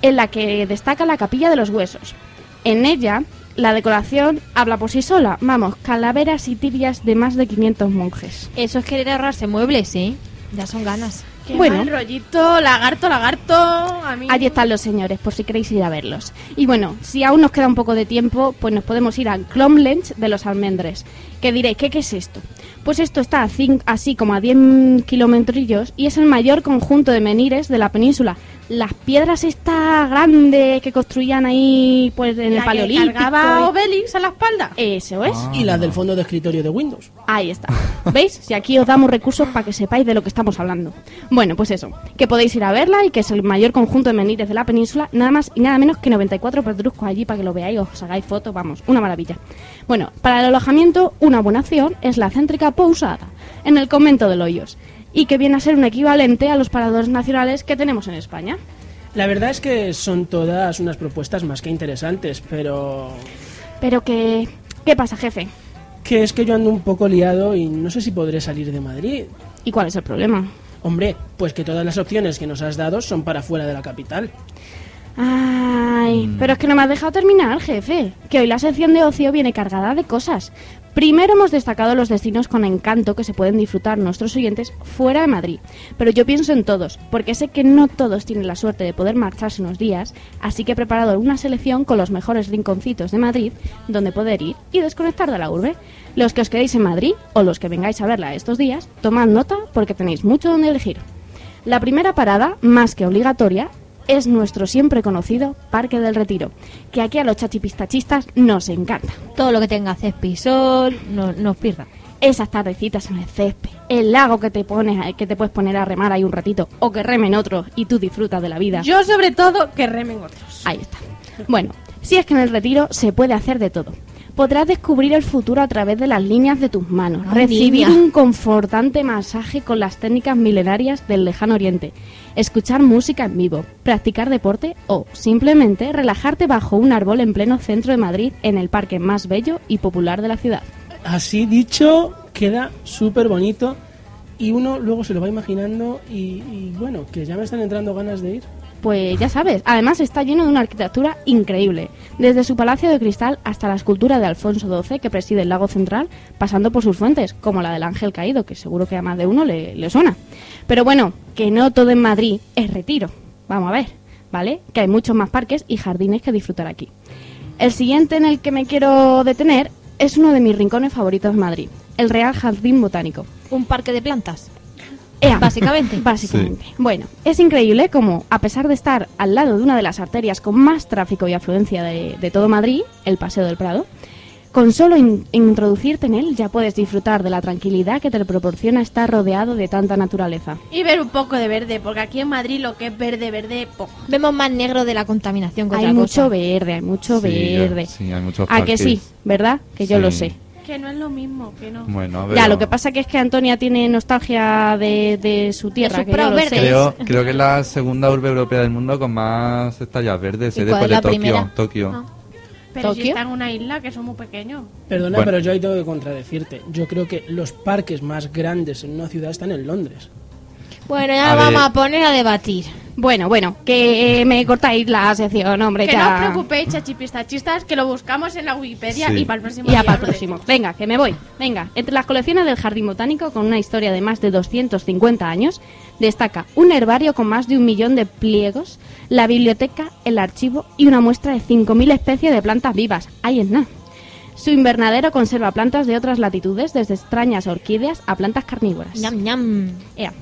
en la que destaca la capilla de los huesos. En ella, la decoración habla por sí sola. Vamos, calaveras y tibias de más de 500 monjes. Eso es querer ahorrarse muebles, ¿sí? Ya son ganas. Qué Bueno. mal rollito, lagarto, lagarto. A mí... Allí están los señores, por si queréis ir a verlos. Y bueno, si aún nos queda un poco de tiempo, pues nos podemos ir a Clomlench de los Almendres. Que diréis, ¿qué, qué es esto? Pues esto está así como a 10 kilometrillos y es el mayor conjunto de menires de la península. Las piedras estas grandes que construían ahí pues en La el que Paleolítico. cargaba y- Obelix a la espalda. Eso es. Y las del fondo de escritorio de Windows. Ahí está. ¿Veis? Si aquí os damos recursos para que sepáis de lo que estamos hablando. Bueno, pues eso. Que podéis ir a verla y que es el mayor conjunto de menires de la península. Nada más y nada menos que 94 pedruscos allí para que lo veáis, os hagáis fotos. Vamos, una maravilla. Bueno, para el alojamiento, una buena opción es la céntrica Pousada, en el convento de Loyos. Y que viene a ser un equivalente a los paradores nacionales que tenemos en España. La verdad es que son todas unas propuestas más que interesantes, pero Pero que... ¿Qué pasa, jefe? que es que yo ando un poco liado y no sé si podré salir de Madrid. ¿Y cuál es el problema? Hombre, pues que todas las opciones que nos has dado son para fuera de la capital. Ay, pero es que no me has dejado terminar, jefe. Que hoy la sección de ocio viene cargada de cosas. Primero hemos destacado los destinos con encanto que se pueden disfrutar nuestros oyentes fuera de Madrid. Pero yo pienso en todos, porque sé que no todos tienen la suerte de poder marcharse unos días, así que he preparado una selección con los mejores rinconcitos de Madrid donde poder ir y desconectar de la urbe. Los que os quedéis en Madrid o los que vengáis a verla estos días, tomad nota porque tenéis mucho donde elegir. La primera parada, más que obligatoria, es nuestro siempre conocido Parque del Retiro, que aquí a los chachipistachistas nos encanta. Todo lo que tenga césped y sol no- nos pierda. Esas tardecitas en el césped, el lago que te pones, que te puedes poner a remar ahí un ratito, o que remen otros y tú disfrutas de la vida. Yo, sobre todo, que remen otros. Ahí está. Bueno, si es que en el retiro se puede hacer de todo. Podrás descubrir el futuro a través de las líneas de tus manos, Ay, recibir niña. un confortante masaje con las técnicas milenarias del lejano oriente, escuchar música en vivo, practicar deporte o simplemente relajarte bajo un árbol en pleno centro de Madrid en el parque más bello y popular de la ciudad. Así dicho, queda súper bonito y uno luego se lo va imaginando y, y bueno, que ya me están entrando ganas de ir. Pues ya sabes, además está lleno de una arquitectura increíble, desde su palacio de cristal hasta la escultura de Alfonso XII que preside el lago central, pasando por sus fuentes, como la del ángel caído, que seguro que a más de uno le, le suena. Pero bueno, que no todo en Madrid es retiro. Vamos a ver, ¿vale? Que hay muchos más parques y jardines que disfrutar aquí. El siguiente en el que me quiero detener es uno de mis rincones favoritos de Madrid, el Real Jardín Botánico. Un parque de plantas. Ea, Básicamente. <laughs> Básicamente. Bueno, es increíble como, a pesar de estar al lado de una de las arterias con más tráfico y afluencia de, de todo Madrid, el Paseo del Prado, con solo in- introducirte en él ya puedes disfrutar de la tranquilidad que te proporciona estar rodeado de tanta naturaleza. Y ver un poco de verde, porque aquí en Madrid lo que es verde, verde, poco. Vemos más negro de la contaminación que Hay otra mucho cosa. verde, hay mucho Sí, verde. sí, hay muchos ¿A que parques. sí? ¿Verdad? Que yo Sí. lo sé. Que no es lo mismo, que no. Bueno, Ya, pero lo que pasa que es que Antonia tiene nostalgia de, de su tierra. que yo lo sé. Creo, creo que es la segunda urbe europea del mundo con más estallas verdes, ¿Y eh, después es de Tokio. primera? Tokio. Ah. Pero si ¿Tokio? está en una isla que son muy pequeños. Perdona, Bueno. pero yo ahí tengo que contradecirte. Yo creo que los parques más grandes en una ciudad están en Londres. Bueno, ya A vamos ver. a poner a debatir. Bueno, bueno, que eh, me cortáis la sección, hombre, Que ya. no os preocupéis, chachipistachistas, que lo buscamos en la Wikipedia Sí. y para el próximo Y ya día para el próximo. decimos. Venga, que me voy. Venga, entre las colecciones del Jardín Botánico, con una historia de más de 250 años, destaca un herbario con más de un millón de pliegos, la biblioteca, el archivo y una muestra de 5.000 especies de plantas vivas. Ahí es nada. Su invernadero conserva plantas de otras latitudes, desde extrañas orquídeas a plantas carnívoras. Ñam, ñam. Ea.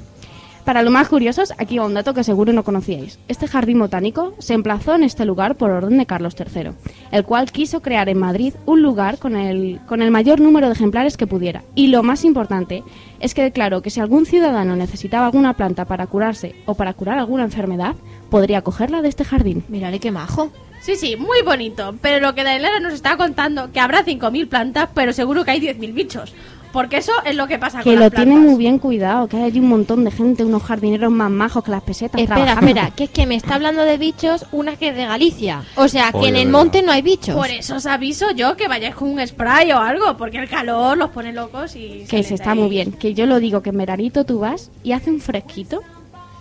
Para los más curiosos, aquí va un dato que seguro no conocíais. Este jardín botánico se emplazó en este lugar por orden de Carlos III, el cual quiso crear en Madrid un lugar con el, con el mayor número de ejemplares que pudiera. Y lo más importante es que declaró que si algún ciudadano necesitaba alguna planta para curarse o para curar alguna enfermedad, podría cogerla de este jardín. Mírale qué majo. Sí, sí, muy bonito. Pero lo que Dailera nos está contando, que habrá 5.000 plantas, pero seguro que hay 10.000 bichos. Porque eso es lo que pasa Que con lo las tiene plantas. muy bien cuidado, que hay allí un montón de gente, unos jardineros más majos que las pesetas. Espera, trabajando. espera, que es que me está hablando de bichos una que es de Galicia. O sea, que en el verdad. monte no hay bichos. Por eso os aviso yo que vayáis con un spray o algo, porque el calor los pone locos y... Que se está ahí. muy bien. Que yo lo digo, que en veranito tú vas y hace un fresquito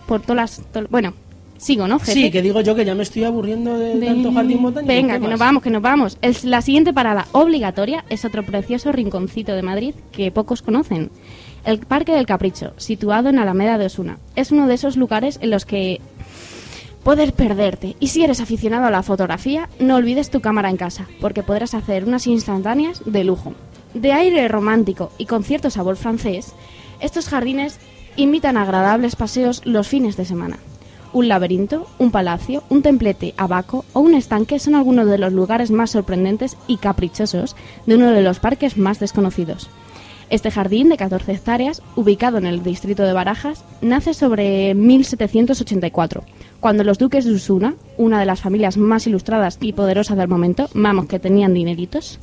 por todas las... to- bueno, sigo, ¿no, jefe? Sí, que digo yo que ya me estoy aburriendo de, De- tanto jardín botánico. Venga, ¿qué que más? nos vamos, que nos vamos. El- la siguiente parada obligatoria es otro precioso rinconcito de Madrid que pocos conocen. El Parque del Capricho, situado en Alameda de Osuna. Es uno de esos lugares en los que puedes perderte. Y si eres aficionado a la fotografía, no olvides tu cámara en casa, porque podrás hacer unas instantáneas de lujo. De aire romántico y con cierto sabor francés, estos jardines invitan a agradables paseos los fines de semana. Un laberinto, un palacio, un templete abaco o un estanque son algunos de los lugares más sorprendentes y caprichosos de uno de los parques más desconocidos. Este jardín de 14 hectáreas, ubicado en el distrito de Barajas, nace sobre 1784, cuando los duques de Usuna, una de las familias más ilustradas y poderosas del momento, vamos que tenían dineritos,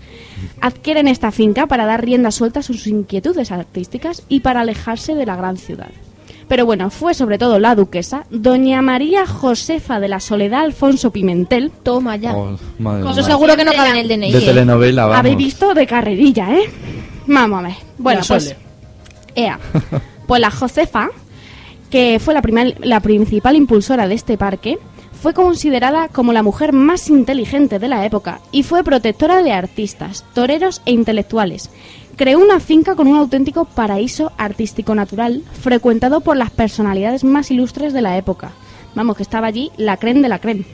adquieren esta finca para dar rienda suelta a sus inquietudes artísticas y para alejarse de la gran ciudad. Pero bueno, fue sobre todo la duquesa, doña María Josefa de la Soledad Alfonso Pimentel. Toma ya. Oh, madre Eso seguro que no cabe en el DNI. De ¿eh? telenovela, vamos. Habéis visto de carrerilla, ¿eh? Vamos a ver. Bueno, La pues. Sole. Ea. <laughs> Pues la Josefa, que fue la, primer- la principal impulsora de este parque, fue considerada como la mujer más inteligente de la época y fue protectora de artistas, toreros e intelectuales. Creó una finca con un auténtico paraíso artístico natural, frecuentado por las personalidades más ilustres de la época. Vamos, que estaba allí la creme de la creme.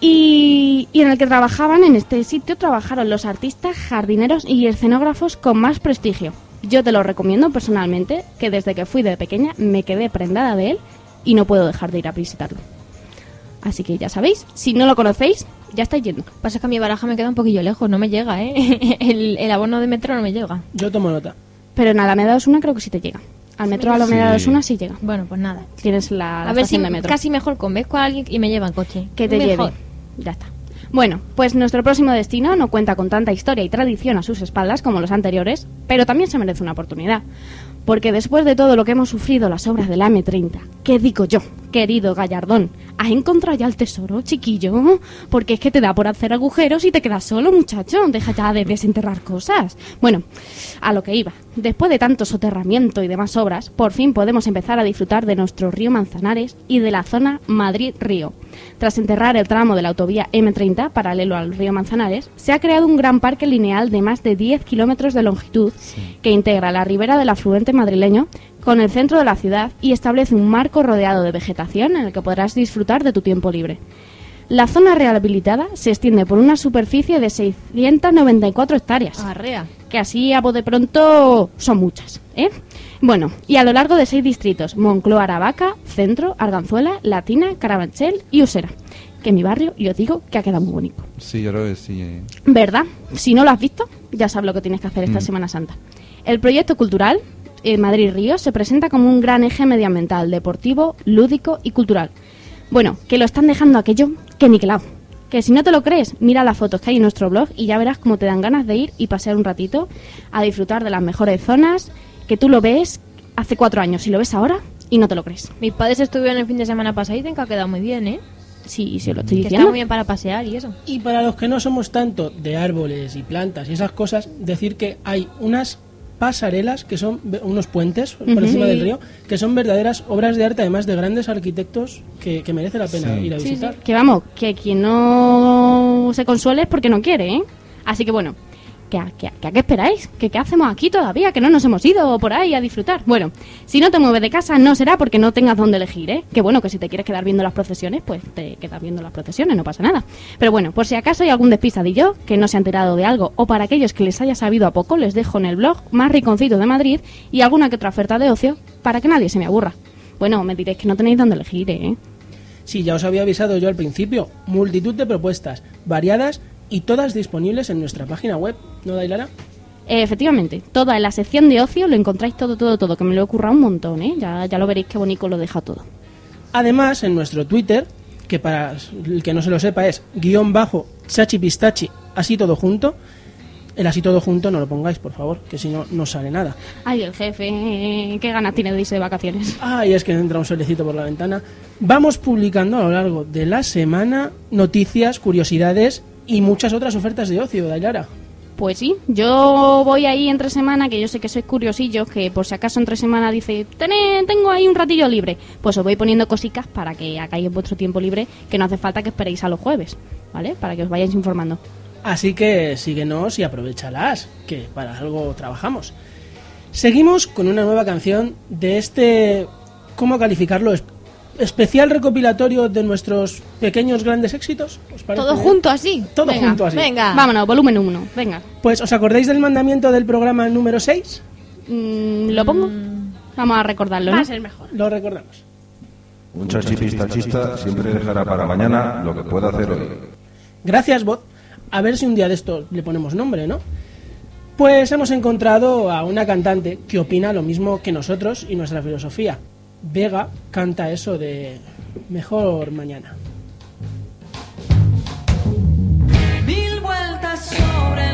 Y, y en el que trabajaban en este sitio trabajaron los artistas, jardineros y escenógrafos con más prestigio. Yo te lo recomiendo personalmente, que desde que fui de pequeña me quedé prendada de él y no puedo dejar de ir a visitarlo. Así que ya sabéis, si no lo conocéis, ya estáis yendo. Pasa que a mi baraja me queda un poquillo lejos, no me llega, ¿eh? <laughs> El, el abono de metro no me llega. Yo tomo nota. Pero en Alameda Osuna creo que sí te llega. Al metro Sí. Alameda de Sí. Osuna sí llega. Bueno, pues nada. Tienes la, la A ver si de metro. casi mejor convenzco a alguien y me lleva en coche. que te Mejor. lleve. Ya está. Bueno, pues nuestro próximo destino no cuenta con tanta historia y tradición a sus espaldas como los anteriores, pero también se merece una oportunidad. Porque después de todo lo que hemos sufrido las obras de la M30, ¿qué digo yo, querido Gallardón? ¿Has encontrado ya el tesoro, chiquillo? Porque es que te da por hacer agujeros y te quedas solo, muchacho. Deja ya de desenterrar cosas. Bueno, a lo que iba. Después de tanto soterramiento y demás obras, por fin podemos empezar a disfrutar de nuestro río Manzanares y de la zona Madrid-Río. Tras enterrar el tramo de la autovía M30, paralelo al río Manzanares, se ha creado un gran parque lineal de más de 10 kilómetros de longitud que integra la ribera del afluente madrileño con el centro de la ciudad y establece un marco rodeado de vegetación en el que podrás disfrutar de tu tiempo libre. La zona rehabilitada se extiende por una superficie de 694 hectáreas. Arrea. Que así a de pronto son muchas, ¿eh? Bueno, y a lo largo de seis distritos, Moncloa, Aravaca, Centro, Arganzuela, Latina, Carabanchel y Usera. Que mi barrio, yo digo, que ha quedado muy bonito. Sí, yo creo que sí. eh. ¿Verdad? Si no lo has visto, ya sabes lo que tienes que hacer esta Mm. Semana Santa. El proyecto cultural eh, Madrid-Río se presenta como un gran eje medioambiental, deportivo, lúdico y cultural. Bueno, que lo están dejando aquello que niquelado. Que si no te lo crees, mira las fotos que hay en nuestro blog y ya verás cómo te dan ganas de ir y pasear un ratito a disfrutar de las mejores zonas, que tú lo ves hace cuatro años y lo ves ahora y no te lo crees. Mis padres estuvieron el fin de semana pasado y dicen que ha quedado muy bien, ¿eh? Sí, sí, lo estoy Que está diciendo. muy bien para pasear y eso. Y para los que no somos tanto de árboles y plantas y esas cosas, decir que hay unas pasarelas que son unos puentes por encima del río que son verdaderas obras de arte además de grandes arquitectos que, que merece la pena Sí. ir a Sí, visitar sí. Que vamos, que quien no se consuele es porque no quiere, ¿eh? Así que bueno, ¿que a, qué esperáis? ¿Que qué hacemos aquí todavía? ¿Que no nos hemos ido por ahí a disfrutar? Bueno, si no te mueves de casa no será porque no tengas dónde elegir, ¿eh? Que bueno, que si te quieres quedar viendo las procesiones, pues te quedas viendo las procesiones, no pasa nada. Pero bueno, por si acaso hay algún despistadillo que no se ha enterado de algo o para aquellos que les haya sabido a poco, les dejo en el blog más riconcito de Madrid y alguna que otra oferta de ocio para que nadie se me aburra. Bueno, me diréis que no tenéis dónde elegir, ¿eh? Sí, ya os había avisado yo al principio, multitud de propuestas variadas y todas disponibles en nuestra página web, ¿no, Dailara? Eh, Efectivamente, toda en la sección de ocio lo encontráis todo, todo, todo, que me lo he currado un montón, ¿eh? Ya, ya lo veréis qué bonito lo deja todo. Además, en nuestro Twitter, que para el que no se lo sepa es guion bajo chachipistachi, así todo junto. El así todo junto no lo pongáis, por favor, que si no, no sale nada. Ay, el jefe, qué ganas tiene de irse de vacaciones. Ay, es que entra un solecito por la ventana. Vamos publicando a lo largo de la semana noticias, curiosidades y muchas otras ofertas de ocio, Dailara. Pues sí, yo voy ahí entre semana, que yo sé que sois curiosillos, que por si acaso entre semana dice, "Tené- tengo ahí un ratillo libre, pues os voy poniendo cositas para que hagáis en vuestro tiempo libre, que no hace falta que esperéis a los jueves, ¿vale? Para que os vayáis informando. Así que síguenos y aprovechalas, que para algo trabajamos. Seguimos con una nueva canción de este, ¿cómo calificarlo? Es- Especial recopilatorio de nuestros pequeños grandes éxitos. ¿Os parece Todo bien? junto así. Todo Venga, junto así. Venga. Vámonos, volumen 1, venga. Pues, ¿os acordáis del mandamiento del programa número 6? Mm, ¿Lo pongo? Vamos a recordarlo, Va ¿no? a ser mejor. Lo recordamos. Un chachipistachista siempre dejará para mañana lo que pueda hacer hoy. Gracias, Bot. A ver si un día de esto le ponemos nombre, ¿no? Pues hemos encontrado a una cantante que opina lo mismo que nosotros y nuestra filosofía. Vega canta eso de mejor mañana. Mil vueltas sobre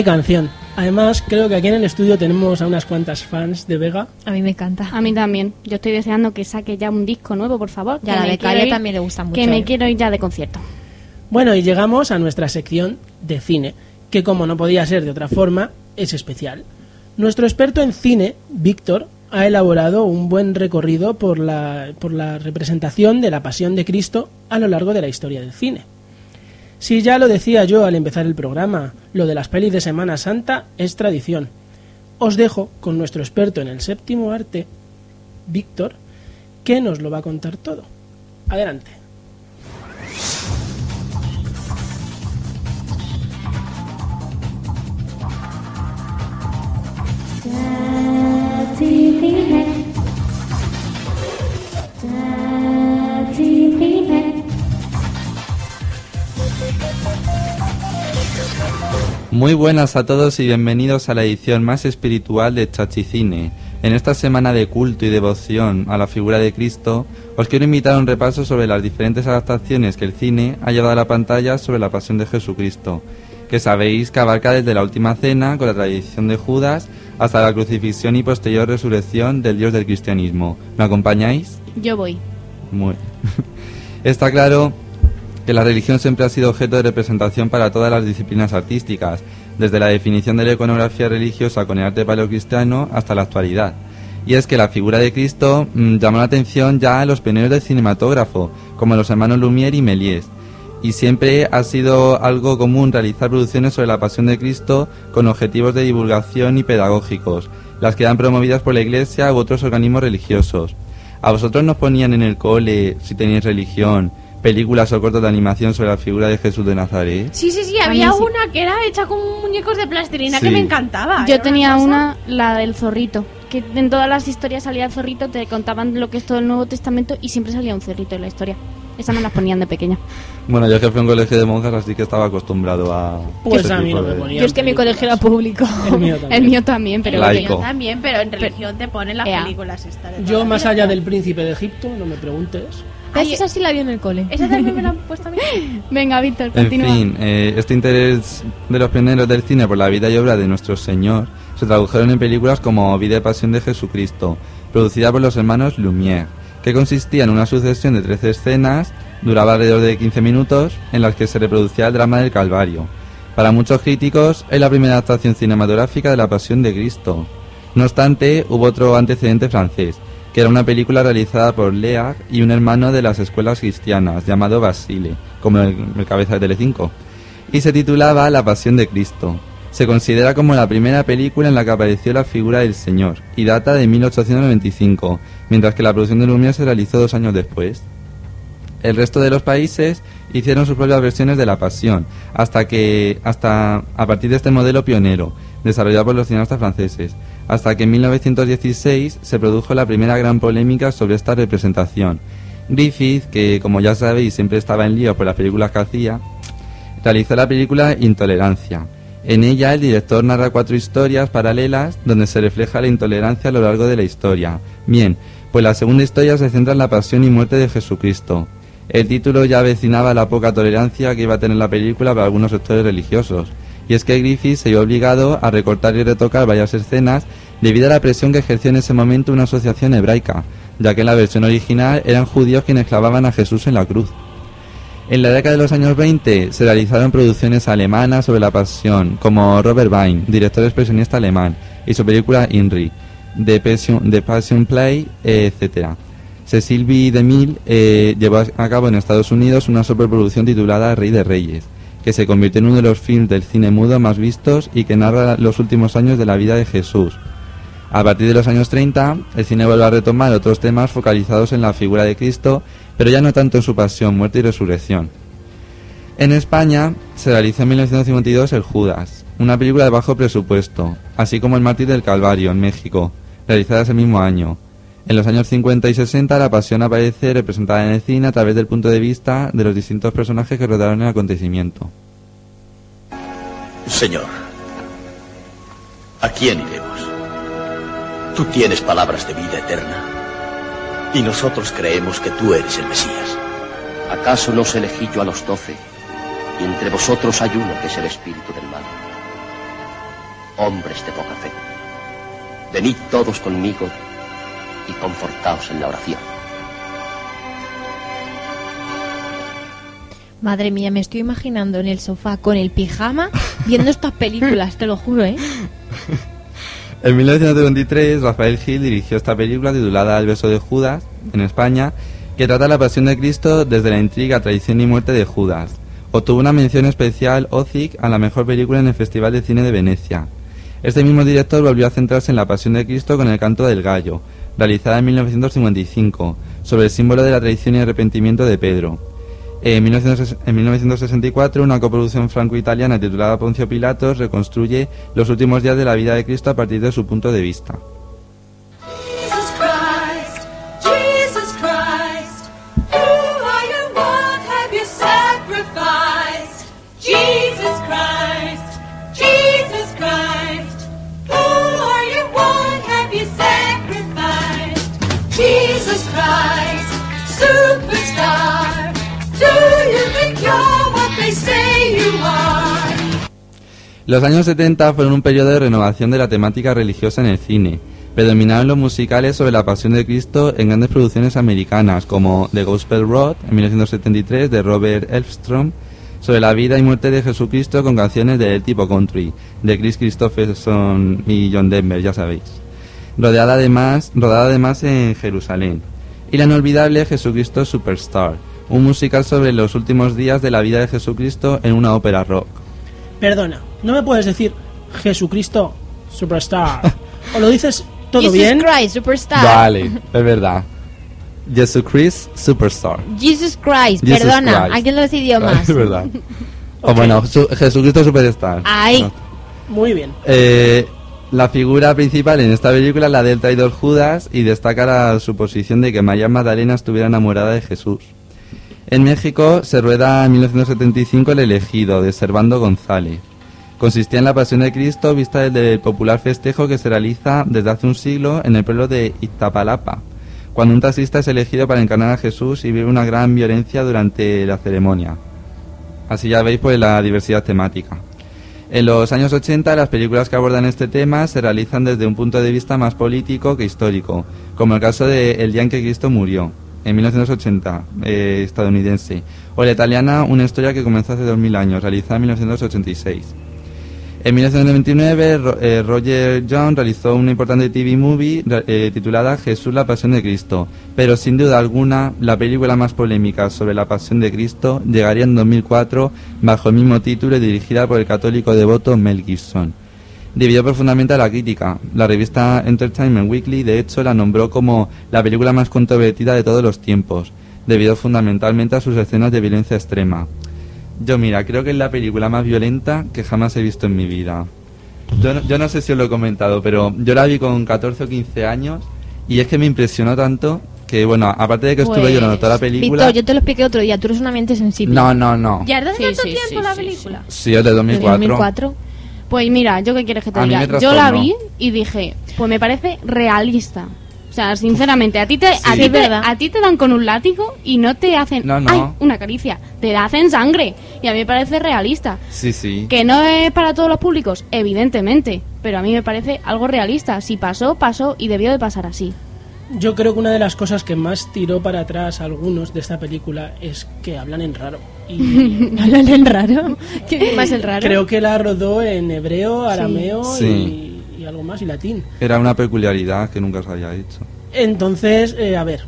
Qué canción. Además, creo que aquí en el estudio tenemos a unas cuantas fans de Vega. A mí me encanta. A mí también. Yo estoy deseando que saque ya un disco nuevo, por favor. Ya que la becaria ir- también le gusta mucho. Que me quiero ir ya de concierto. Bueno, y llegamos a nuestra sección de cine, que como no podía ser de otra forma, es especial. Nuestro experto en cine, Víctor, ha elaborado un buen recorrido por la, por la representación de la Pasión de Cristo a lo largo de la historia del cine. Si ya lo decía yo al empezar el programa, lo de las pelis de Semana Santa es tradición. Os dejo con nuestro experto en el séptimo arte, Víctor, que nos lo va a contar todo. Adelante. Muy buenas a todos y bienvenidos a la edición más espiritual de Chachicine. En esta semana de culto y devoción a la figura de Cristo, os quiero invitar a un repaso sobre las diferentes adaptaciones que el cine ha llevado a la pantalla sobre la pasión de Jesucristo, que sabéis que abarca desde la última cena con la tradición de Judas hasta la crucifixión y posterior resurrección del Dios del cristianismo. ¿Me acompañáis? Yo voy. Muy. <laughs> Está claro que la religión siempre ha sido objeto de representación para todas las disciplinas artísticas, desde la definición de la iconografía religiosa con el arte paleocristiano hasta la actualidad. Y es que la figura de Cristo mm, llamó la atención ya a los pioneros del cinematógrafo, como los hermanos Lumière y Méliès. Y siempre ha sido algo común realizar producciones sobre la pasión de Cristo con objetivos de divulgación y pedagógicos, las que eran promovidas por la Iglesia u otros organismos religiosos. ¿A vosotros nos ponían en el cole, si teníais religión, películas o cortos de animación sobre la figura de Jesús de Nazaret? Sí, sí, sí, había una que era hecha con muñecos de plastilina que Sí. me encantaba. Yo Era tenía cosa- una, la del zorrito, que en todas las historias salía el zorrito, te contaban lo que es todo el Nuevo Testamento y siempre salía un zorrito en la historia. Esa me las ponían de pequeña. <laughs> Bueno, yo que fui a un colegio de monjas, así que estaba acostumbrado a... Pues ese a mí tipo no me de- ponía. Yo es que mi colegio era público. <laughs> El mío también. El mío también, pero Laico. Yo también, pero en religión te ponen las Ea. películas estas. de toda Yo la más vida. allá del príncipe de Egipto, no me preguntes. Ay, esa sí la vi en el cole. Esa también me la han <laughs> puesto a mí. Venga, Víctor, En continúa. fin, eh, este interés de los pioneros del cine por la vida y obra de nuestro Señor se tradujeron en películas como Vida y Pasión de Jesucristo, producida por los hermanos Lumière, que consistía en una sucesión de 13 escenas, duraba alrededor de 15 minutos, en las que se reproducía el drama del Calvario. Para muchos críticos, es la primera adaptación cinematográfica de la Pasión de Cristo. No obstante, hubo otro antecedente francés, que era una película realizada por Lear y un hermano de las escuelas cristianas, llamado Basile, como el, el cabeza de Telecinco, y se titulaba La Pasión de Cristo. Se considera como la primera película en la que apareció la figura del Señor, y data de 1895, mientras que la producción de Lumière se realizó dos años después. El resto de los países hicieron sus propias versiones de la Pasión, hasta que hasta a partir de este modelo pionero, desarrollado por los cineastas franceses, hasta que en 1916 se produjo la primera gran polémica sobre esta representación. Griffith, que como ya sabéis siempre estaba en lío por las películas que hacía, realizó la película Intolerancia. En ella el director narra cuatro historias paralelas donde se refleja la intolerancia a lo largo de la historia. Bien, pues la segunda historia se centra en la pasión y muerte de Jesucristo. El título ya avecinaba la poca tolerancia que iba a tener la película para algunos sectores religiosos. Y es que Griffith se vio obligado a recortar y retocar varias escenas debido a la presión que ejerció en ese momento una asociación hebraica, ya que en la versión original eran judíos quienes clavaban a Jesús en la cruz. En la década de los años 20 se realizaron producciones alemanas sobre la pasión, como Robert Wein, director expresionista alemán, y su película Inri. The Passion, Passion Play, etcétera. Cecil B. DeMille eh, llevó a cabo en Estados Unidos una superproducción titulada Rey de Reyes, que se convirtió en uno de los films del cine mudo más vistos y que narra los últimos años de la vida de Jesús. A partir de los años 30, el cine vuelve a retomar otros temas focalizados en la figura de Cristo, pero ya no tanto en su pasión, muerte y resurrección. En España se realizó en 1952 El Judas, una película de bajo presupuesto, así como El Mártir del Calvario en México, realizada ese mismo año. En los años 50 y 60 la pasión aparece representada en el cine a través del punto de vista de los distintos personajes que rodearon el acontecimiento. Señor, ¿a quién iremos? Tú tienes palabras de vida eterna y nosotros creemos que tú eres el Mesías. ¿Acaso no os elegí yo a los doce? Y entre vosotros hay uno que es el espíritu del mal. Hombres de poca fe. Venid todos conmigo y confortaos en la oración. Madre mía, me estoy imaginando en el sofá con el pijama viendo estas películas, te lo juro, ¿eh? <laughs> En 1923, Rafael Gil dirigió esta película titulada El beso de Judas, en España, que trata la pasión de Cristo desde la intriga, traición y muerte de Judas. Obtuvo una mención especial OCIC a la mejor película en el Festival de Cine de Venecia. Este mismo director volvió a centrarse en la pasión de Cristo con El canto del gallo, realizada en 1955, sobre el símbolo de la traición y arrepentimiento de Pedro. En 1960 en 1964, una coproducción franco-italiana titulada Poncio Pilatos reconstruye los últimos días de la vida de Cristo a partir de su punto de vista. Los años 70 fueron un periodo de renovación de la temática religiosa en el cine. Predominaron los musicales sobre la pasión de Cristo en grandes producciones americanas como The Gospel Road en 1973 de Robert Elfstrom, sobre la vida y muerte de Jesucristo con canciones del tipo country, de Chris Christopherson y John Denver, ya sabéis. Rodeada además, rodada además en Jerusalén. Y la inolvidable Jesucristo Superstar, un musical sobre los últimos días de la vida de Jesucristo en una ópera rock. Perdona, no me puedes decir Jesucristo Superstar. o lo dices todo Jesus bien. Christ, superstar. Vale, <laughs> es verdad. Jesucristo Superstar. Jesus Christ, Jesus perdona, Christ. aquí en los idiomas. Es verdad. <laughs> O bueno, su- Jesucristo Superstar. Ay, Muy bien. Eh, la figura principal en esta película es la del traidor Judas y destaca la suposición de que María Magdalena estuviera enamorada de Jesús. En México se rueda en 1975 El elegido de Servando González. Consistía en la pasión de Cristo vista desde el popular festejo que se realiza desde hace un siglo en el pueblo de Iztapalapa, cuando un taxista es elegido para encarnar a Jesús y vive una gran violencia durante la ceremonia. Así ya veis pues la diversidad temática. En los años 80 las películas que abordan este tema se realizan desde un punto de vista más político que histórico, como el caso de El día en que Cristo murió, en 1980, eh, estadounidense, o la italiana Una historia que comenzó hace 2000 años, realizada en 1986. En 1999, Ro- eh, Roger John realizó una importante TV movie eh, titulada Jesús la Pasión de Cristo, pero sin duda alguna la película más polémica sobre la Pasión de Cristo llegaría en 2004 bajo el mismo título y dirigida por el católico devoto Mel Gibson. Dividió profundamente a la crítica. La revista Entertainment Weekly de hecho la nombró como la película más controvertida de todos los tiempos, debido fundamentalmente a sus escenas de violencia extrema. Yo mira, creo que es la película más violenta que jamás he visto en mi vida. Yo no, yo no sé si os lo he comentado, pero yo la vi con 14 o 15 años y es que me impresionó tanto que, bueno, aparte de que estuve Pues, llorando toda la película... Víctor, yo te lo expliqué otro día, tú eres una mente sensible. No, no, no. ¿Ya es de hace Sí, tanto sí, tiempo sí, la sí, película? Sí, es de 2004. 2004. Pues mira, ¿yo qué quieres que te A mí diga? me Yo la trastornó. vi y dije, pues me parece realista. O sea, sinceramente, a ti te, Sí. a ti te, verdad. a ti te dan con un látigo y no te hacen No, no. "Ay, una caricia, te hacen sangre. Y a mí me parece realista. Sí, sí. Que no es para todos los públicos, evidentemente, pero a mí me parece algo realista. Si pasó, pasó y debió de pasar así. Yo creo que una de las cosas que más tiró para atrás a algunos de esta película es que hablan en raro. Y <laughs> ¿Hablan <laughs> en raro? ¿Qué más el raro? creo que la rodó en hebreo, arameo Sí. y, y algo más y latín. Era una peculiaridad que nunca se había hecho. Entonces, eh, a ver,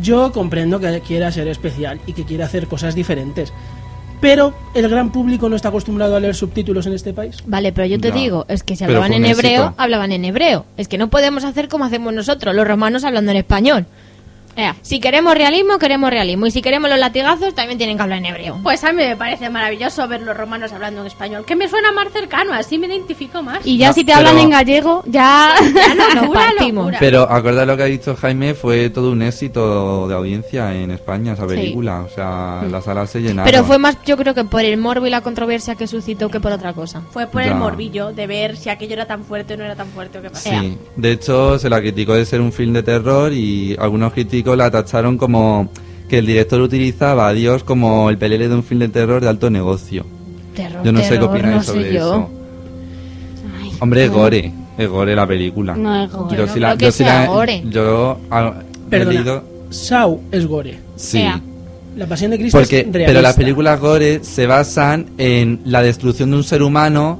yo comprendo que quiera ser especial y que quiera hacer cosas diferentes. Pero el gran público no está acostumbrado a leer subtítulos en este país. Vale, pero yo te Ya. digo, es que si hablaban en hebreo, éxito. hablaban en hebreo. Es que no podemos hacer como hacemos nosotros, los romanos hablando en español. Si queremos realismo, queremos realismo. Y si queremos los latigazos, también tienen que hablar en hebreo. Pues a mí me parece maravilloso ver los romanos hablando en español, que me suena más cercano, así me identifico más. Y ya No, si te pero- hablan en gallego, ya, <laughs> locura, nos partimos. locura. Pero acordad lo que ha dicho Jaime, fue todo un éxito de audiencia en España esa Sí. película. O sea, las salas se llenaron. Pero fue más, yo creo que por el morbo y la controversia que suscitó que por otra cosa. Fue por Ya. el morbillo de ver si aquello era tan fuerte o no era tan fuerte o qué pasaba. Sí, de hecho se la criticó de ser un film de terror y algunos críticos la tacharon como que el director utilizaba a Dios como el pelele de un film de terror de alto negocio. Terror, Yo no sé qué terror, opináis no sé sobre yo. eso. Hombre, es gore, es gore la película. No es gore. Yo No sí la, yo sea la- gore. yo ah, he leído- Sau es gore. Sí. La pasión de Cristo Porque, es realista. pero las películas gore se basan en la destrucción de un ser humano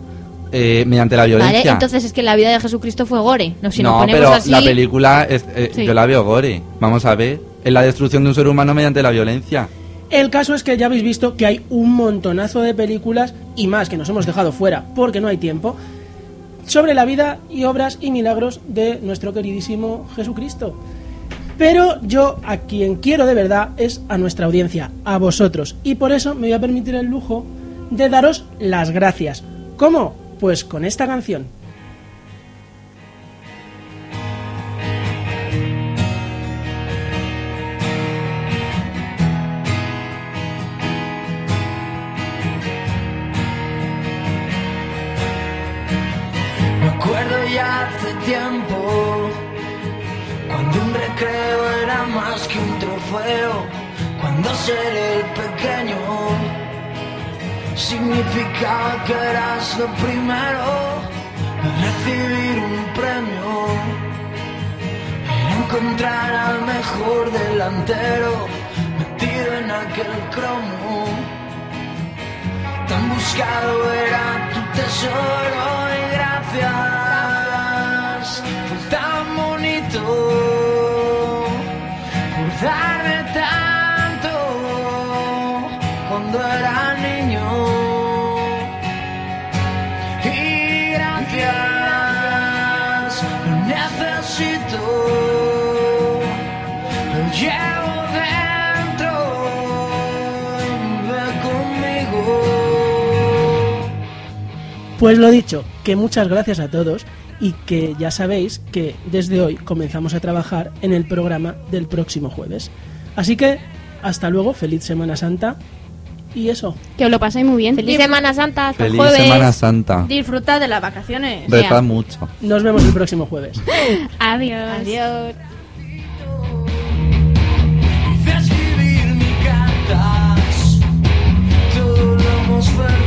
eh, mediante la violencia. Vale, entonces es que la vida de Jesucristo fue gore. No, si nos ponemos pero así. la película es- eh, Sí. yo la veo gore. Vamos a ver, es la destrucción de un ser humano mediante la violencia. El caso es que ya habéis visto que hay un montonazo de películas y más que nos hemos dejado fuera porque no hay tiempo sobre la vida y obras y milagros de nuestro queridísimo Jesucristo. Pero yo a quien quiero de verdad es a nuestra audiencia, a vosotros. Y por eso me voy a permitir el lujo de daros las gracias. ¿Cómo? Pues con esta canción. Me acuerdo ya hace tiempo, cuando un recreo era más que un trofeo, cuando ser el pequeño significaba que eras lo primero en recibir un premio. Era encontrar al mejor delantero metido en aquel cromo. Tan buscado era tu tesoro y gracias. Fue tan bonito por darme Pues lo dicho, que muchas gracias a todos y que ya sabéis que desde hoy comenzamos a trabajar en el programa del próximo jueves. Así que hasta luego, feliz Semana Santa y eso. Que os lo paséis muy bien. Feliz Semana Santa, hasta el Feliz jueves. Semana Santa. Disfrutad de las vacaciones. Rezad mucho. Nos vemos el próximo jueves. <laughs> Adiós. Adiós. Todo lo.